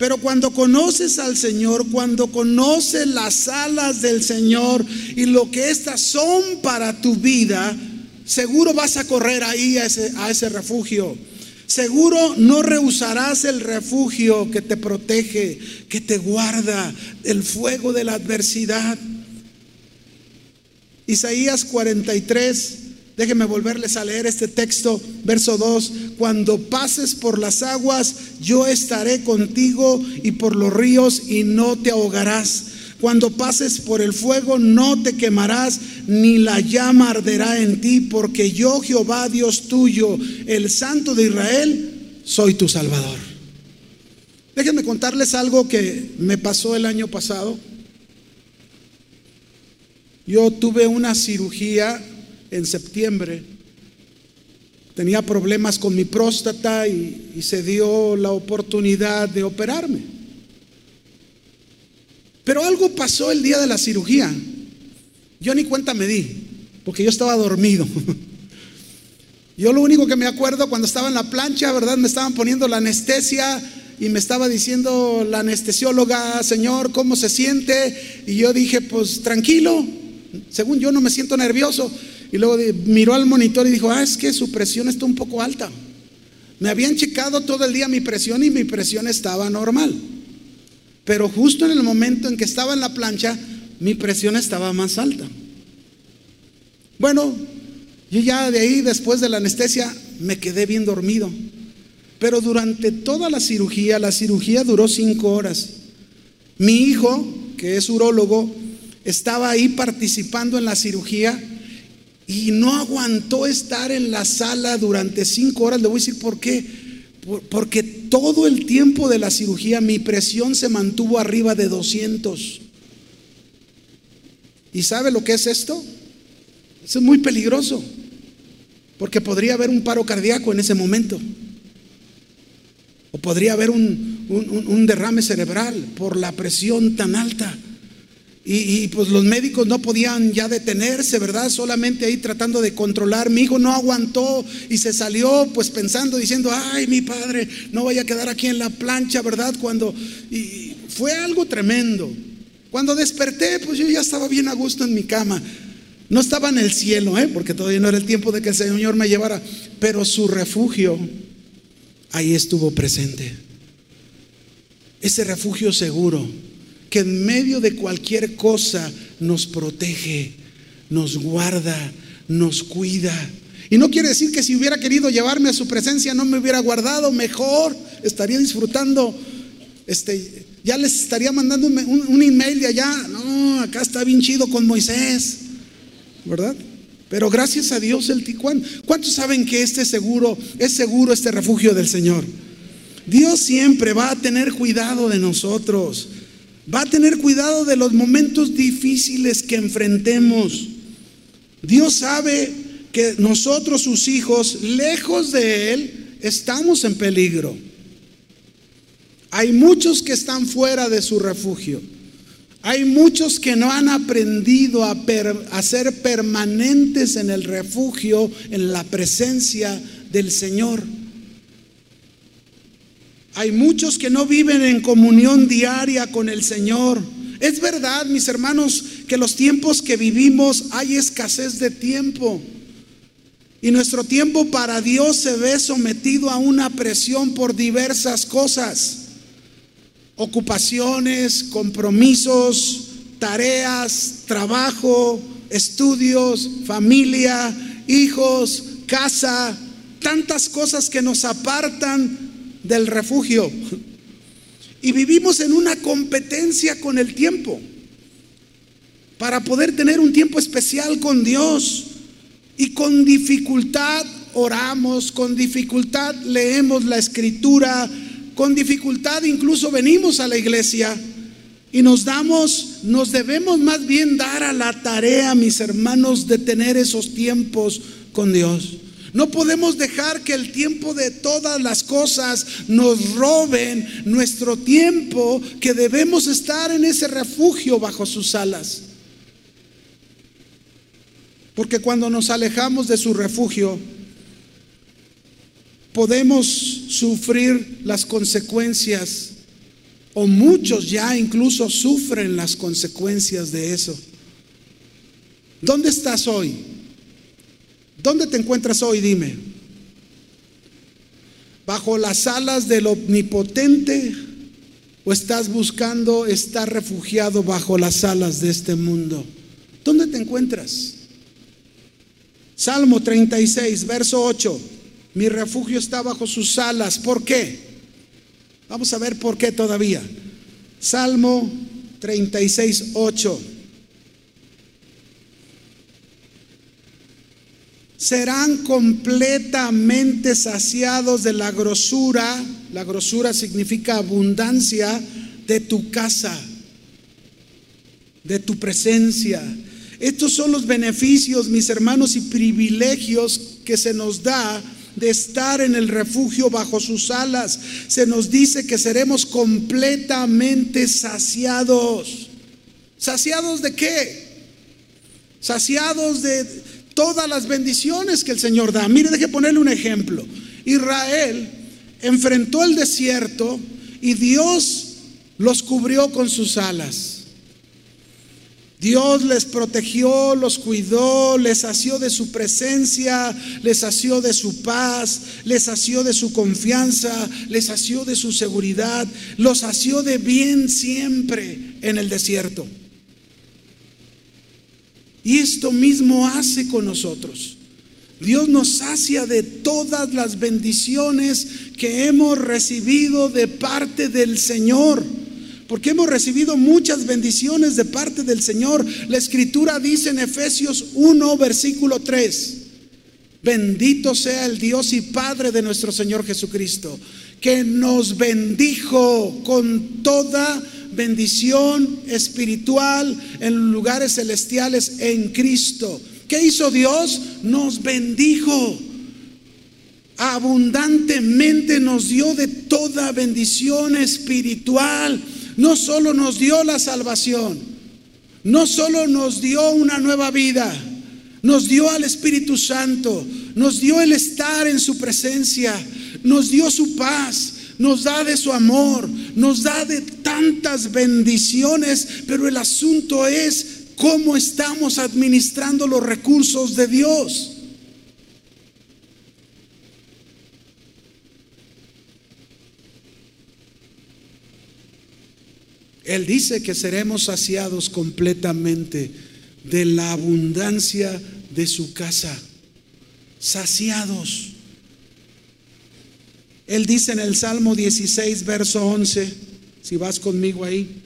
Pero cuando conoces al Señor, cuando conoces las alas del Señor y lo que éstas son para tu vida, seguro vas a correr ahí a ese, a ese refugio. Seguro no rehusarás el refugio que te protege, que te guarda del fuego de la adversidad. Isaías 43, Déjenme volverles a leer este texto, verso 2. Cuando pases por las aguas, yo estaré contigo y por los ríos y no te ahogarás. Cuando pases por el fuego, no te quemarás, ni la llama arderá en ti, porque yo, Jehová, Dios tuyo, el Santo de Israel, soy tu Salvador. Déjenme contarles algo que me pasó el año pasado. Yo tuve una cirugía en septiembre. Tenía problemas con mi próstata y, se dio la oportunidad de operarme. Pero algo pasó el día de la cirugía. Yo ni cuenta me di, porque yo estaba dormido. Yo lo único que me acuerdo cuando estaba en la plancha, ¿verdad? Me estaban poniendo la anestesia y me estaba diciendo la anestesióloga, Señor, ¿cómo se siente? Y yo dije, pues tranquilo, según yo no me siento nervioso. Y luego miró al monitor y dijo, ah, es que su presión está un poco alta. Me habían checado todo el día mi presión y mi presión estaba normal. Pero justo en el momento en que estaba en la plancha, mi presión estaba más alta. Bueno, yo ya de ahí, después de la anestesia, me quedé bien dormido. Pero durante toda la cirugía, la cirugía duró cinco horas. Mi hijo, que es urólogo, estaba ahí participando en la cirugía y no aguantó estar en la sala durante cinco horas. Le voy a decir por qué. Porque todo el tiempo de la cirugía mi presión se mantuvo arriba de 200. ¿Y sabe lo que es esto? Eso es muy peligroso. Porque podría haber un paro cardíaco en ese momento. O podría haber un, derrame cerebral por la presión tan alta. Y, pues los médicos no podían ya detenerse, ¿verdad? Solamente ahí tratando de controlar. Mi hijo no aguantó y se salió pues pensando, diciendo, ay, mi padre, no vaya a quedar aquí en la plancha, ¿verdad? Cuando... Y fue algo tremendo. Cuando desperté, pues yo ya estaba bien a gusto en mi cama. No estaba en el cielo, ¿eh? porque todavía no era el tiempo de que el Señor me llevara, pero su refugio ahí estuvo presente. Ese refugio seguro que en medio de cualquier cosa nos protege, nos guarda, nos cuida. Y no quiere decir que si hubiera querido llevarme a su presencia no me hubiera guardado mejor, estaría disfrutando, este, ya les estaría mandando un, un email de allá, no, acá está bien chido con Moisés, ¿verdad? Pero gracias a Dios el Ticuán. ¿Cuántos saben que este seguro es seguro este refugio del Señor? Dios siempre va a tener cuidado de nosotros. Va a tener cuidado de los momentos difíciles que enfrentemos. Dios sabe que nosotros, sus hijos, lejos de Él, estamos en peligro. Hay muchos que están fuera de su refugio. Hay muchos que no han aprendido a, ser permanentes en el refugio, en la presencia del Señor. Hay muchos que no viven en comunión diaria con el Señor. Es verdad, mis hermanos, que los tiempos que vivimos hay escasez de tiempo. Y nuestro tiempo para Dios se ve sometido a una presión por diversas cosas ocupaciones, compromisos, tareas, trabajo, estudios, familia, hijos, casa, tantas cosas que nos apartan del refugio. Y vivimos en una competencia con el tiempo para poder tener un tiempo especial con Dios. Y con dificultad oramos, con dificultad leemos la escritura, con dificultad incluso venimos a la iglesia y nos damos, nos debemos más bien dar a la tarea, mis hermanos, de tener esos tiempos con Dios. No podemos dejar que el tiempo de todas las cosas nos roben nuestro tiempo, que debemos estar en ese refugio bajo sus alas. Porque cuando nos alejamos de su refugio, podemos sufrir las consecuencias, o muchos ya incluso sufren las consecuencias de eso. ¿Dónde estás hoy? ¿Dónde te encuentras hoy? Dime. ¿Bajo las alas del omnipotente o estás buscando estar refugiado bajo las alas de este mundo? ¿Dónde te encuentras? Salmo 36, verso 8. Mi refugio está bajo sus alas. ¿Por qué? Vamos a ver por qué todavía. Salmo 36, 8. Serán completamente saciados de la grosura. La grosura significa abundancia de tu casa, de tu presencia. Estos son los beneficios, mis hermanos, y privilegios que se nos da de estar en el refugio bajo sus alas. Se nos dice que seremos completamente saciados. ¿Saciados de qué? Saciados de todas las bendiciones que el Señor da. Mire, deje ponerle un ejemplo. Israel enfrentó el desierto y Dios los cubrió con sus alas. Dios les protegió, los cuidó, les asió de su presencia, les asió de su paz, les asió de su confianza, les asió de su seguridad, los asió de bien siempre en el desierto. Y esto mismo hace con nosotros. Dios nos sacia de todas las bendiciones que hemos recibido de parte del Señor. Porque hemos recibido muchas bendiciones de parte del Señor. La escritura dice en Efesios 1, versículo 3. Bendito sea el Dios y Padre de nuestro Señor Jesucristo, que nos bendijo con toda bendición espiritual en lugares celestiales en Cristo. ¿Qué hizo Dios? Nos bendijo. Abundantemente nos dio de toda bendición espiritual. No solo nos dio la salvación, no solo nos dio una nueva vida, nos dio al Espíritu Santo, nos dio el estar en su presencia, nos dio su paz, nos da de su amor, nos da de tantas bendiciones, pero el asunto es cómo estamos administrando los recursos de Dios. Él dice que seremos saciados completamente de la abundancia de su casa. Saciados. Él dice en el Salmo 16, verso 11, si vas conmigo ahí.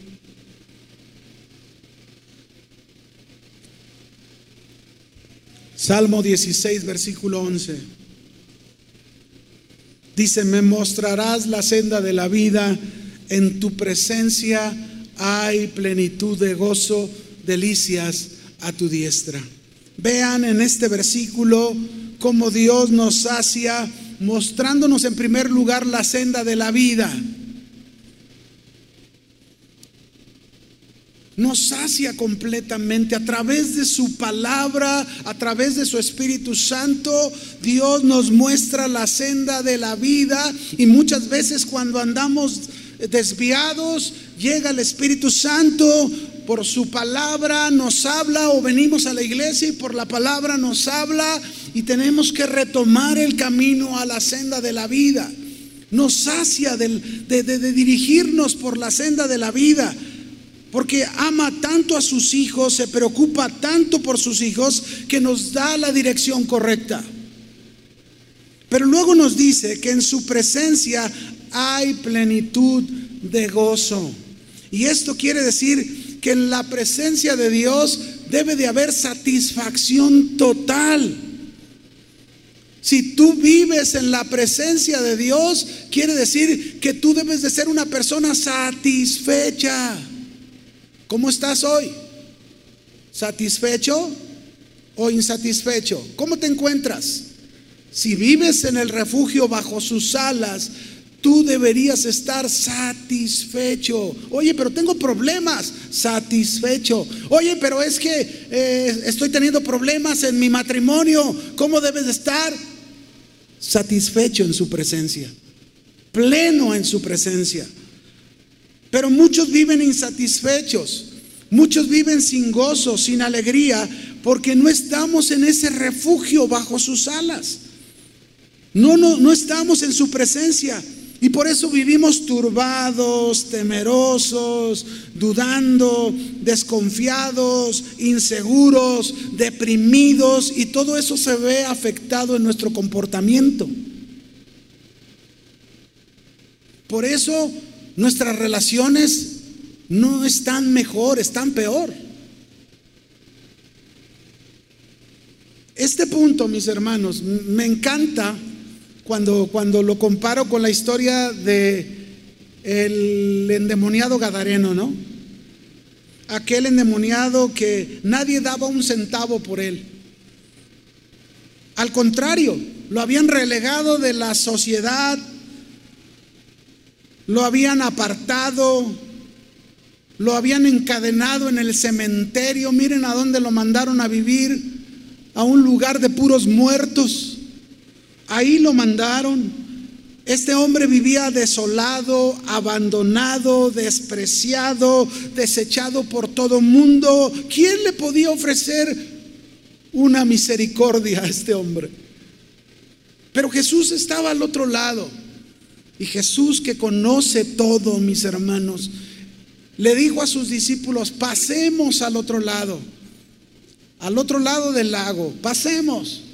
Salmo 16, versículo 11. Dice, me mostrarás la senda de la vida, en tu presencia hay plenitud de gozo, delicias a tu diestra. Vean en este versículo cómo Dios nos sacia mostrándonos en primer lugar la senda de la vida. Nos sacia completamente a través de su palabra, a través de su Espíritu Santo. Dios nos muestra la senda de la vida y muchas veces cuando andamos desviados, llega el Espíritu Santo, por su palabra nos habla o venimos a la iglesia y por la palabra nos habla y tenemos que retomar el camino a la senda de la vida. Nos sacia de, de dirigirnos por la senda de la vida porque ama tanto a sus hijos, se preocupa tanto por sus hijos que nos da la dirección correcta. Pero luego nos dice que en su presencia hay plenitud de gozo. Y esto quiere decir que en la presencia de Dios debe de haber satisfacción total. Si tú vives en la presencia de Dios, quiere decir que tú debes de ser una persona satisfecha. ¿Cómo estás hoy? ¿Satisfecho o insatisfecho? ¿Cómo te encuentras? Si vives en el refugio bajo sus alas, Tú deberías estar satisfecho. Oye, pero tengo problemas. Satisfecho. Oye, pero es que eh, estoy teniendo problemas en mi matrimonio. ¿Cómo debes de estar? Satisfecho en su presencia. Pleno en su presencia. Pero muchos viven insatisfechos. Muchos viven sin gozo, sin alegría, porque no estamos en ese refugio bajo sus alas. No, no, no estamos en su presencia. Y por eso vivimos turbados, temerosos, dudando, desconfiados, inseguros, deprimidos y todo eso se ve afectado en nuestro comportamiento. Por eso nuestras relaciones no están mejor, están peor. Este punto, mis hermanos, me encanta cuando, cuando lo comparo con la historia de el endemoniado gadareno, ¿no? Aquel endemoniado que nadie daba un centavo por él. Al contrario, lo habían relegado de la sociedad, lo habían apartado, lo habían encadenado en el cementerio. Miren a dónde lo mandaron a vivir, a un lugar de puros muertos. Ahí lo mandaron. Este hombre vivía desolado, abandonado, despreciado, desechado por todo mundo. ¿Quién le podía ofrecer una misericordia a este hombre? Pero Jesús estaba al otro lado. Y Jesús que conoce todo, mis hermanos, le dijo a sus discípulos, pasemos al otro lado, al otro lado del lago, pasemos.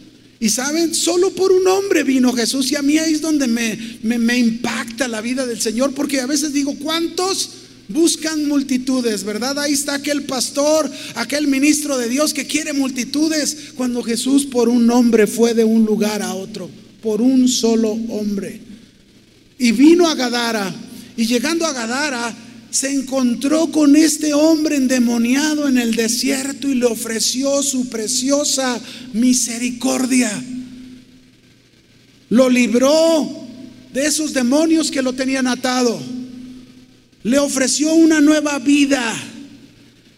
Y saben, solo por un hombre vino Jesús y a mí ahí es donde me, me, impacta la vida del Señor, porque a veces digo, ¿cuántos buscan multitudes, verdad? Ahí está aquel pastor, aquel ministro de Dios que quiere multitudes, cuando Jesús por un hombre fue de un lugar a otro, por un solo hombre. Y vino a Gadara, y llegando a Gadara, se encontró con este hombre endemoniado en el desierto y le ofreció su preciosa misericordia. Lo libró de esos demonios que lo tenían atado. Le ofreció una nueva vida.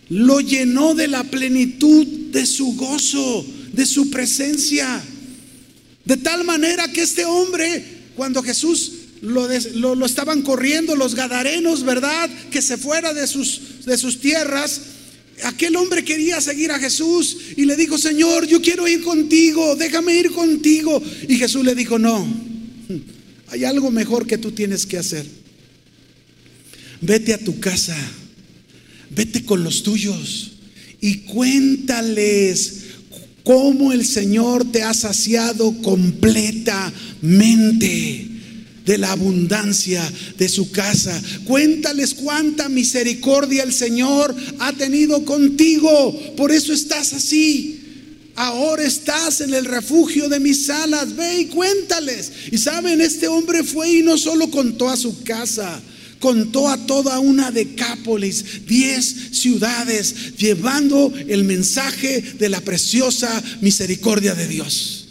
Lo llenó de la plenitud de su gozo, de su presencia. De tal manera que este hombre, cuando Jesús lo, estaban corriendo los gadarenos, ¿verdad? Que se fuera de sus, de sus tierras. Aquel hombre quería seguir a Jesús y le dijo, Señor, yo quiero ir contigo, déjame ir contigo. Y Jesús le dijo, no, hay algo mejor que tú tienes que hacer. Vete a tu casa, vete con los tuyos y cuéntales cómo el Señor te ha saciado completamente de la abundancia de su casa. Cuéntales cuánta misericordia el Señor ha tenido contigo. Por eso estás así. Ahora estás en el refugio de mis alas. Ve y cuéntales. Y saben, este hombre fue y no solo contó a su casa, contó a toda una decápolis, diez ciudades, llevando el mensaje de la preciosa misericordia de Dios.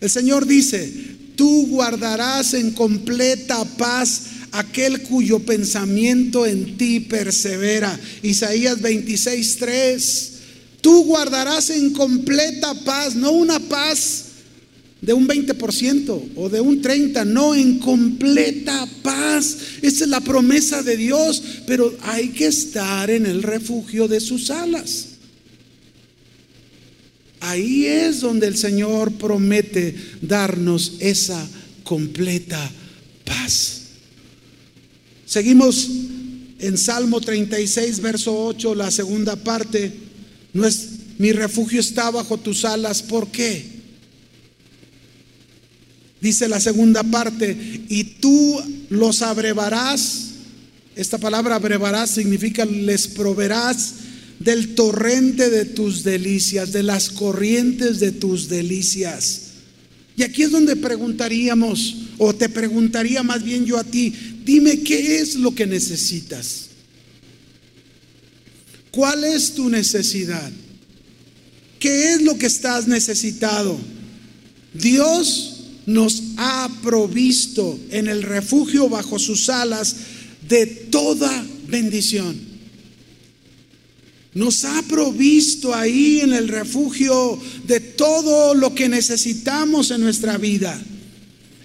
El Señor dice, tú guardarás en completa paz aquel cuyo pensamiento en ti persevera. Isaías 26, 3. Tú guardarás en completa paz, no una paz de un 20% o de un 30%, no, en completa paz. Esa es la promesa de Dios, pero hay que estar en el refugio de sus alas. Ahí es donde el Señor promete darnos esa completa paz. Seguimos en Salmo 36, verso 8, la segunda parte. No es, mi refugio está bajo tus alas. ¿Por qué? Dice la segunda parte, y tú los abrevarás. Esta palabra abrevarás significa les proveerás del torrente de tus delicias, de las corrientes de tus delicias. Y aquí es donde preguntaríamos, o te preguntaría más bien yo a ti, dime qué es lo que necesitas. ¿Cuál es tu necesidad? ¿Qué es lo que estás necesitado? Dios nos ha provisto en el refugio bajo sus alas de toda bendición. Nos ha provisto ahí en el refugio de todo lo que necesitamos en nuestra vida.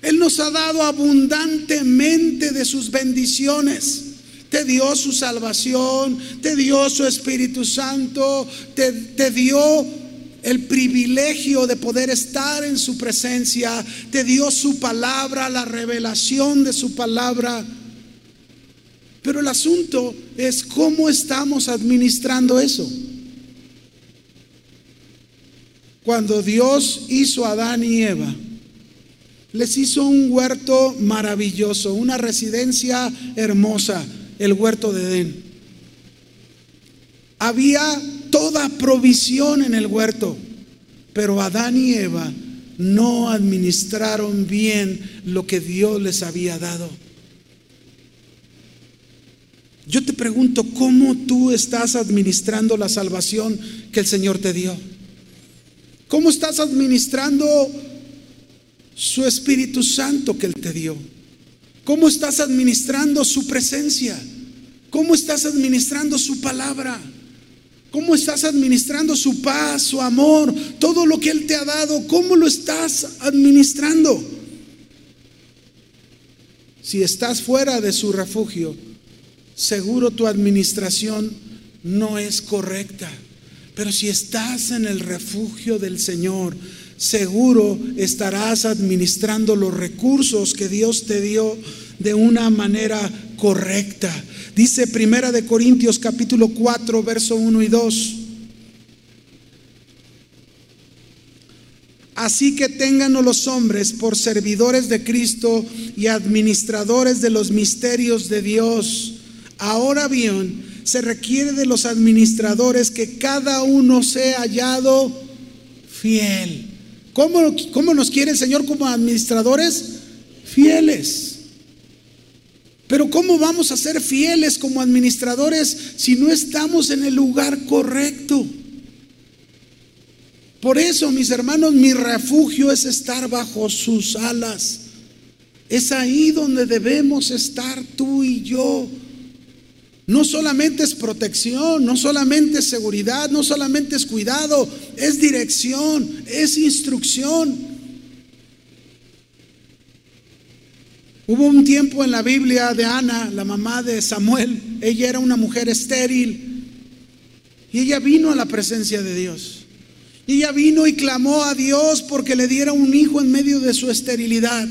Él nos ha dado abundantemente de sus bendiciones. Te dio su salvación, te dio su Espíritu Santo, te, te dio el privilegio de poder estar en su presencia, te dio su palabra, la revelación de su palabra. Pero el asunto es cómo estamos administrando eso. Cuando Dios hizo a Adán y Eva, les hizo un huerto maravilloso, una residencia hermosa, el huerto de Edén. Había toda provisión en el huerto, pero Adán y Eva no administraron bien lo que Dios les había dado. Yo te pregunto, ¿cómo tú estás administrando la salvación que el Señor te dio? ¿Cómo estás administrando su Espíritu Santo que Él te dio? ¿Cómo estás administrando su presencia? ¿Cómo estás administrando su palabra? ¿Cómo estás administrando su paz, su amor, todo lo que Él te ha dado? ¿Cómo lo estás administrando? Si estás fuera de su refugio, seguro tu administración no es correcta. Pero si estás en el refugio del Señor, seguro estarás administrando los recursos que Dios te dio de una manera correcta. Dice Primera de Corintios capítulo 4, verso 1 y 2. Así que ténganos los hombres por servidores de Cristo y administradores de los misterios de Dios. Ahora bien, se requiere de los administradores que cada uno sea hallado fiel. ¿Cómo, nos quiere el Señor como administradores? Fieles. Pero ¿cómo vamos a ser fieles como administradores si no estamos en el lugar correcto? Por eso, mis hermanos, mi refugio es estar bajo sus alas. Es ahí donde debemos estar tú y yo. No solamente es protección, no solamente es seguridad, no solamente es cuidado, es dirección, es instrucción. Hubo un tiempo en la Biblia de Ana, la mamá de Samuel, ella era una mujer estéril y ella vino a la presencia de Dios. Y ella vino y clamó a Dios porque le diera un hijo en medio de su esterilidad.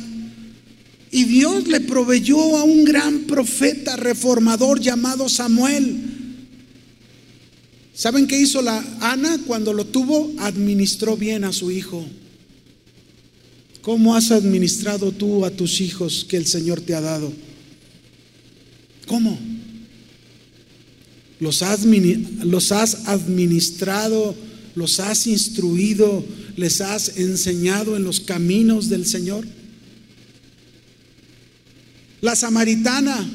Y Dios le proveyó a un gran profeta reformador llamado Samuel. ¿Saben qué hizo la Ana cuando lo tuvo? Administró bien a su hijo. ¿Cómo has administrado tú a tus hijos que el Señor te ha dado? ¿Cómo? ¿Los has, los has administrado, los has instruido, les has enseñado en los caminos del Señor? La samaritana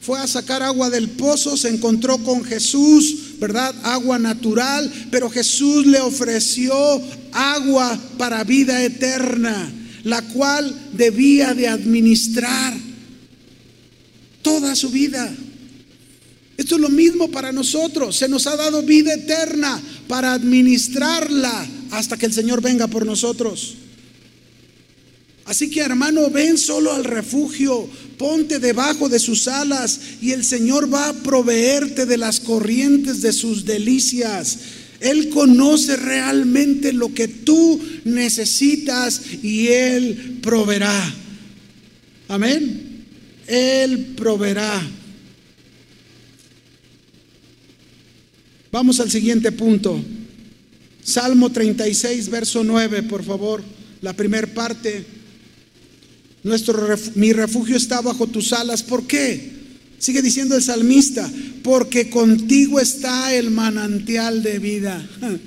fue a sacar agua del pozo, se encontró con Jesús, ¿verdad? Agua natural, pero Jesús le ofreció agua para vida eterna la cual debía de administrar toda su vida. Esto es lo mismo para nosotros. Se nos ha dado vida eterna para administrarla hasta que el Señor venga por nosotros. Así que hermano, ven solo al refugio, ponte debajo de sus alas y el Señor va a proveerte de las corrientes de sus delicias. Él conoce realmente lo que tú necesitas y Él proveerá. Amén. Él proveerá. Vamos al siguiente punto. Salmo 36, verso 9, por favor. La primera parte. Nuestro, mi refugio está bajo tus alas. ¿Por qué? Sigue diciendo el salmista, porque contigo está el manantial de vida.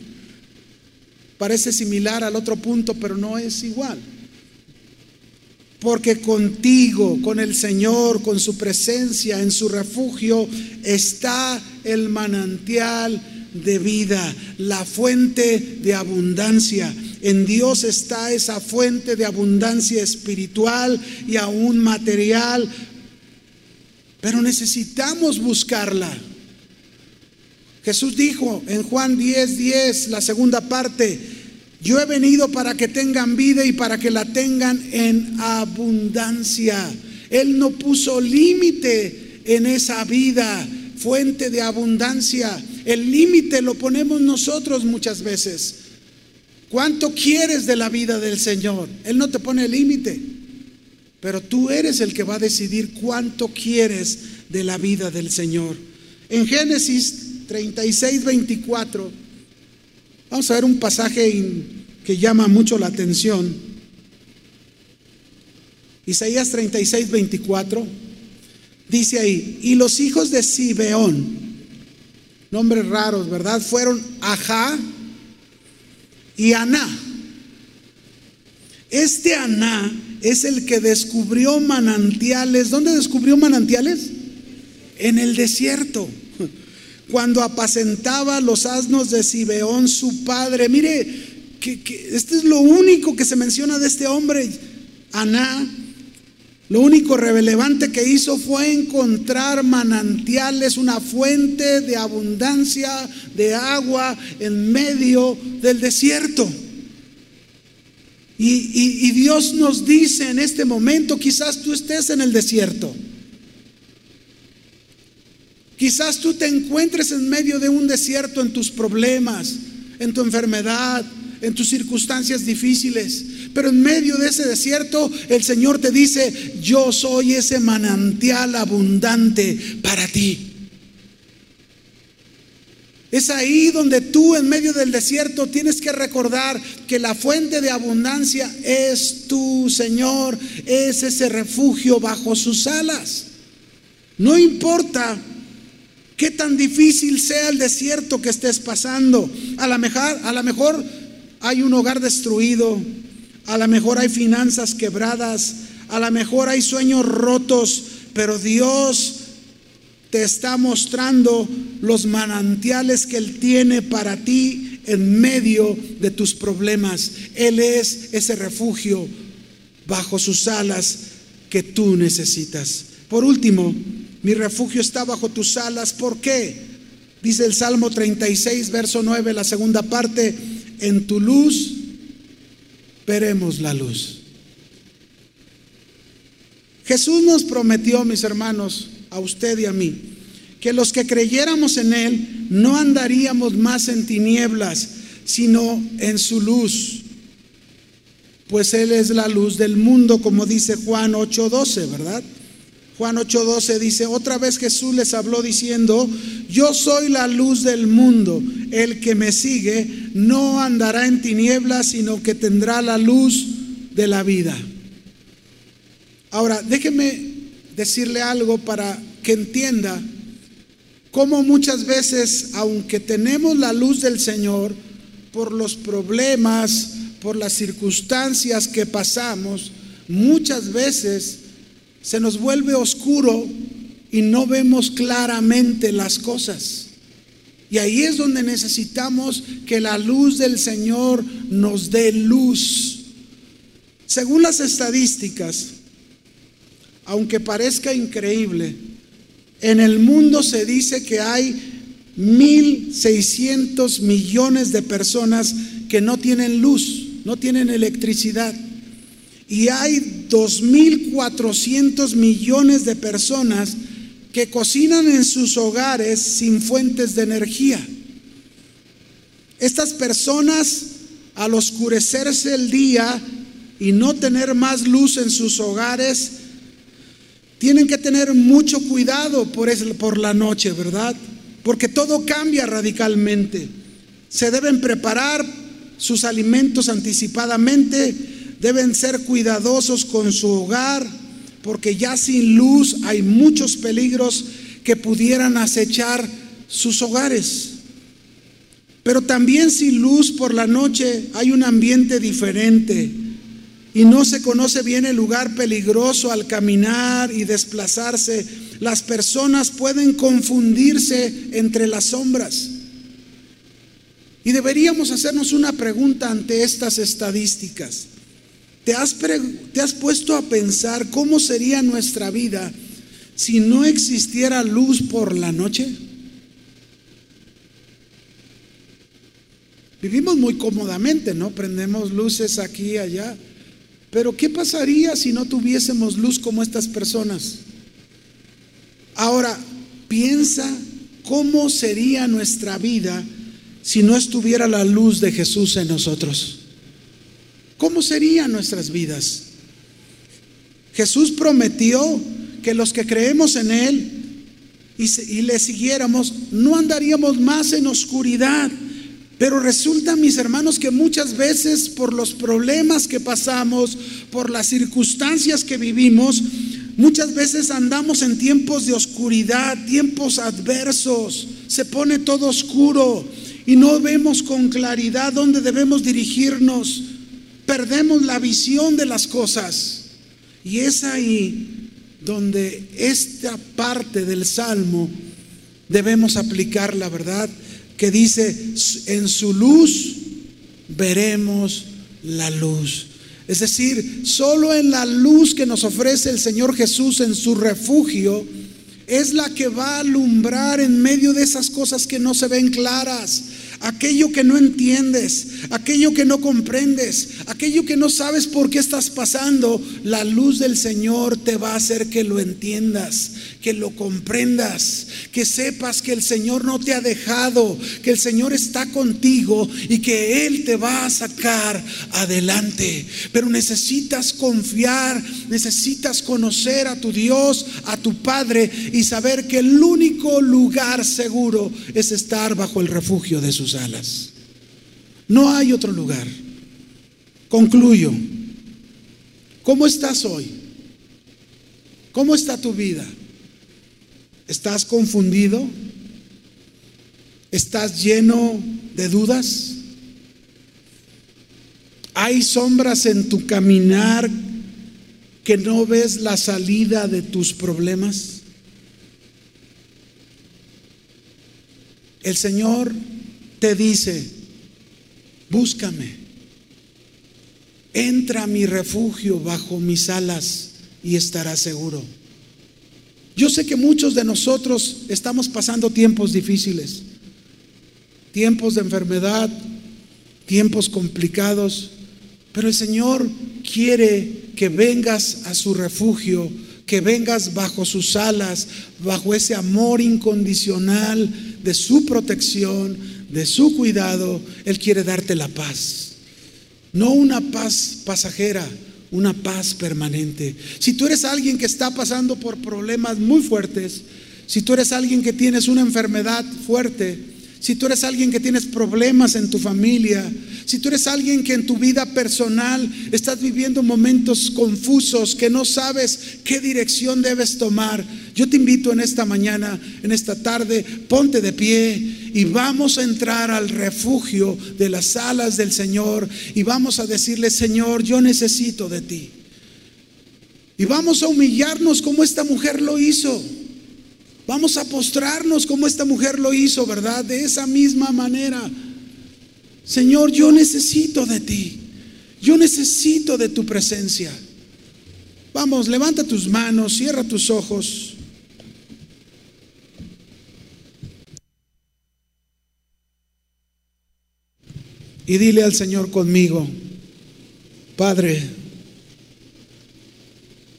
Parece similar al otro punto, pero no es igual. Porque contigo, con el Señor, con su presencia, en su refugio, está el manantial de vida, la fuente de abundancia. En Dios está esa fuente de abundancia espiritual y aún material pero necesitamos buscarla. Jesús dijo en Juan 10, 10, la segunda parte, yo he venido para que tengan vida y para que la tengan en abundancia. Él no puso límite en esa vida, fuente de abundancia. El límite lo ponemos nosotros muchas veces. ¿Cuánto quieres de la vida del Señor? Él no te pone límite. Pero tú eres el que va a decidir cuánto quieres de la vida del Señor. En Génesis 36, 24, vamos a ver un pasaje que llama mucho la atención. Isaías 36, 24, dice ahí, y los hijos de Sibeón, nombres raros, ¿verdad? Fueron Ajá y Aná. Este Aná es el que descubrió manantiales. ¿Dónde descubrió manantiales? En el desierto. Cuando apacentaba los asnos de Sibeón, su padre. Mire, que, este es lo único que se menciona de este hombre, Aná. Lo único relevante que hizo fue encontrar manantiales, una fuente de abundancia de agua en medio del desierto. Y, Dios nos dice en este momento, quizás tú estés en el desierto. Quizás tú te encuentres en medio de un desierto en tus problemas, en tu enfermedad, en tus circunstancias difíciles. Pero en medio de ese desierto, el Señor te dice, yo soy ese manantial abundante para ti. Es ahí donde tú en medio del desierto tienes que recordar que la fuente de abundancia es tu Señor, es ese refugio bajo sus alas. No importa qué tan difícil sea el desierto que estés pasando. A lo mejor, a lo mejor hay un hogar destruido, a lo mejor hay finanzas quebradas, a lo mejor hay sueños rotos, pero Dios te está mostrando los manantiales que Él tiene para ti en medio de tus problemas. Él es ese refugio bajo sus alas que tú necesitas. Por último, mi refugio está bajo tus alas. ¿Por qué? Dice el Salmo 36, verso 9, la segunda parte, en tu luz veremos la luz. Jesús nos prometió, mis hermanos, a usted y a mí, que los que creyéramos en Él no andaríamos más en tinieblas, sino en su luz. Pues Él es la luz del mundo, como dice Juan 8:12, ¿verdad? Juan 8:12 dice, otra vez Jesús les habló diciendo, yo soy la luz del mundo, el que me sigue no andará en tinieblas, sino que tendrá la luz de la vida. Ahora, déjeme decirle algo para que entienda cómo muchas veces, aunque tenemos la luz del Señor, por los problemas, por las circunstancias que pasamos, muchas veces se nos vuelve oscuro y no vemos claramente las cosas. Y ahí es donde necesitamos que la luz del Señor nos dé luz. Según las estadísticas, aunque parezca increíble, en el mundo se dice que hay 1.600 millones de personas que no tienen luz, no tienen electricidad. Y hay 2.400 millones de personas que cocinan en sus hogares sin fuentes de energía. Estas personas, al oscurecerse el día y no tener más luz en sus hogares, tienen que tener mucho cuidado por, por la noche, ¿verdad? Porque todo cambia radicalmente. Se deben preparar sus alimentos anticipadamente, deben ser cuidadosos con su hogar, porque ya sin luz hay muchos peligros que pudieran acechar sus hogares. Pero también sin luz por la noche hay un ambiente diferente y no se conoce bien el lugar peligroso al caminar y desplazarse. Las personas pueden confundirse entre las sombras. Y deberíamos hacernos una pregunta ante estas estadísticas. ¿Te has, ¿Te has puesto a pensar cómo sería nuestra vida si no existiera luz por la noche? Vivimos muy cómodamente, ¿no? Prendemos luces aquí y allá. Pero ¿qué pasaría si no tuviésemos luz como estas personas? Ahora, piensa cómo sería nuestra vida si no estuviera la luz de Jesús en nosotros. ¿Cómo serían nuestras vidas? Jesús prometió que los que creemos en Él y, le siguiéramos, no andaríamos más en oscuridad. Pero resulta, mis hermanos, que muchas veces por los problemas que pasamos, por las circunstancias que vivimos, muchas veces andamos en tiempos de oscuridad, tiempos adversos, se pone todo oscuro y no vemos con claridad dónde debemos dirigirnos perdemos la visión de las cosas. Y es ahí donde esta parte del Salmo debemos aplicar la verdad que dice, en su luz veremos la luz. Es decir, solo en la luz que nos ofrece el Señor Jesús en su refugio es la que va a alumbrar en medio de esas cosas que no se ven claras aquello que no entiendes, aquello que no comprendes, aquello que no sabes por qué estás pasando, la luz del Señor te va a hacer que lo entiendas, que lo comprendas, que sepas que el Señor no te ha dejado, que el Señor está contigo y que Él te va a sacar adelante. Pero necesitas confiar, necesitas conocer a tu Dios, a tu Padre y saber que el único lugar seguro es estar bajo el refugio de alas. No hay otro lugar. Concluyo. ¿Cómo estás hoy? ¿Cómo está tu vida? ¿Estás confundido? ¿Estás lleno de dudas? ¿Hay sombras en tu caminar que no ves la salida de tus problemas? El Señor te dice, búscame, entra a mi refugio bajo mis alas y estarás seguro. Yo sé que muchos de nosotros estamos pasando tiempos difíciles, tiempos de enfermedad, tiempos complicados, pero el Señor quiere que vengas a su refugio, que vengas bajo sus alas, bajo ese amor incondicional de su protección, de su cuidado, Él quiere darte la paz. No una paz pasajera, una paz permanente. Si tú eres alguien que está pasando por problemas muy fuertes, si tú eres alguien que tienes una enfermedad fuerte, si tú eres alguien que tienes problemas en tu familia, si tú eres alguien que en tu vida personal estás viviendo momentos confusos, que no sabes qué dirección debes tomar, yo te invito en esta mañana, en esta tarde, ponte de pie y vamos a entrar al refugio de las alas del Señor y vamos a decirle, Señor, yo necesito de ti. Y vamos a humillarnos como esta mujer lo hizo. Vamos a postrarnos como esta mujer lo hizo, ¿verdad? De esa misma manera. Señor, yo necesito de ti. Yo necesito de tu presencia. Vamos, levanta tus manos, cierra tus ojos. Y dile al Señor conmigo, Padre,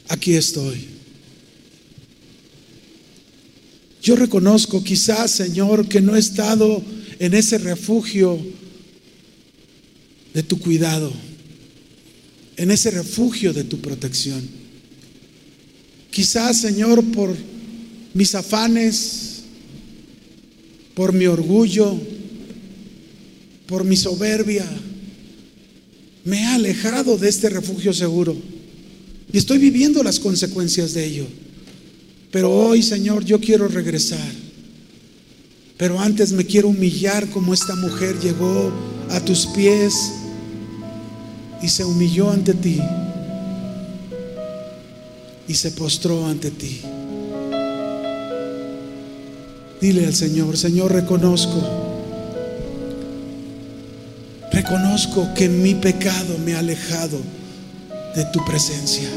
aquí estoy. Yo reconozco quizás, Señor, que no he estado en ese refugio de tu cuidado, en ese refugio de tu protección. Quizás, Señor, por mis afanes, por mi orgullo, por mi soberbia, me he alejado de este refugio seguro y estoy viviendo las consecuencias de ello. Pero hoy, Señor, yo quiero regresar. Pero antes me quiero humillar como esta mujer llegó a tus pies y se humilló ante ti y se postró ante ti. Dile al Señor, Señor, reconozco, reconozco que mi pecado me ha alejado de tu presencia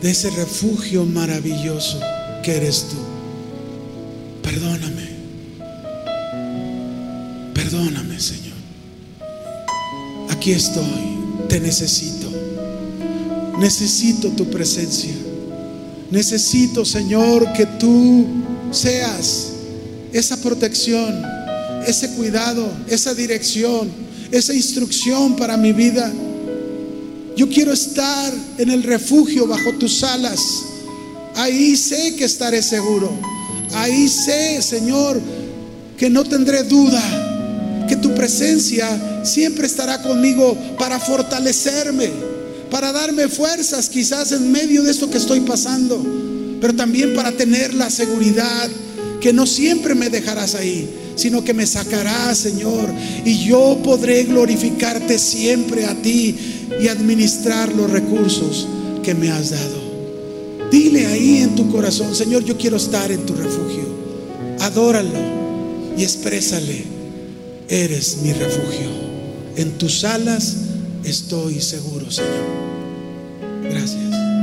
de ese refugio maravilloso que eres tú. Perdóname. Perdóname, Señor. Aquí estoy. Te necesito. Necesito tu presencia. Necesito, Señor, que tú seas esa protección, ese cuidado, esa dirección, esa instrucción para mi vida. Yo quiero estar en el refugio bajo tus alas. Ahí sé que estaré seguro. Ahí sé, Señor, que no tendré duda, que tu presencia siempre estará conmigo para fortalecerme, para darme fuerzas quizás en medio de esto que estoy pasando, pero también para tener la seguridad que no siempre me dejarás ahí, sino que me sacarás, Señor, y yo podré glorificarte siempre a ti y administrar los recursos que me has dado. Dile ahí en tu corazón, Señor, yo quiero estar en tu refugio. Adóralo y exprésale, eres mi refugio. En tus alas estoy seguro, Señor. Gracias.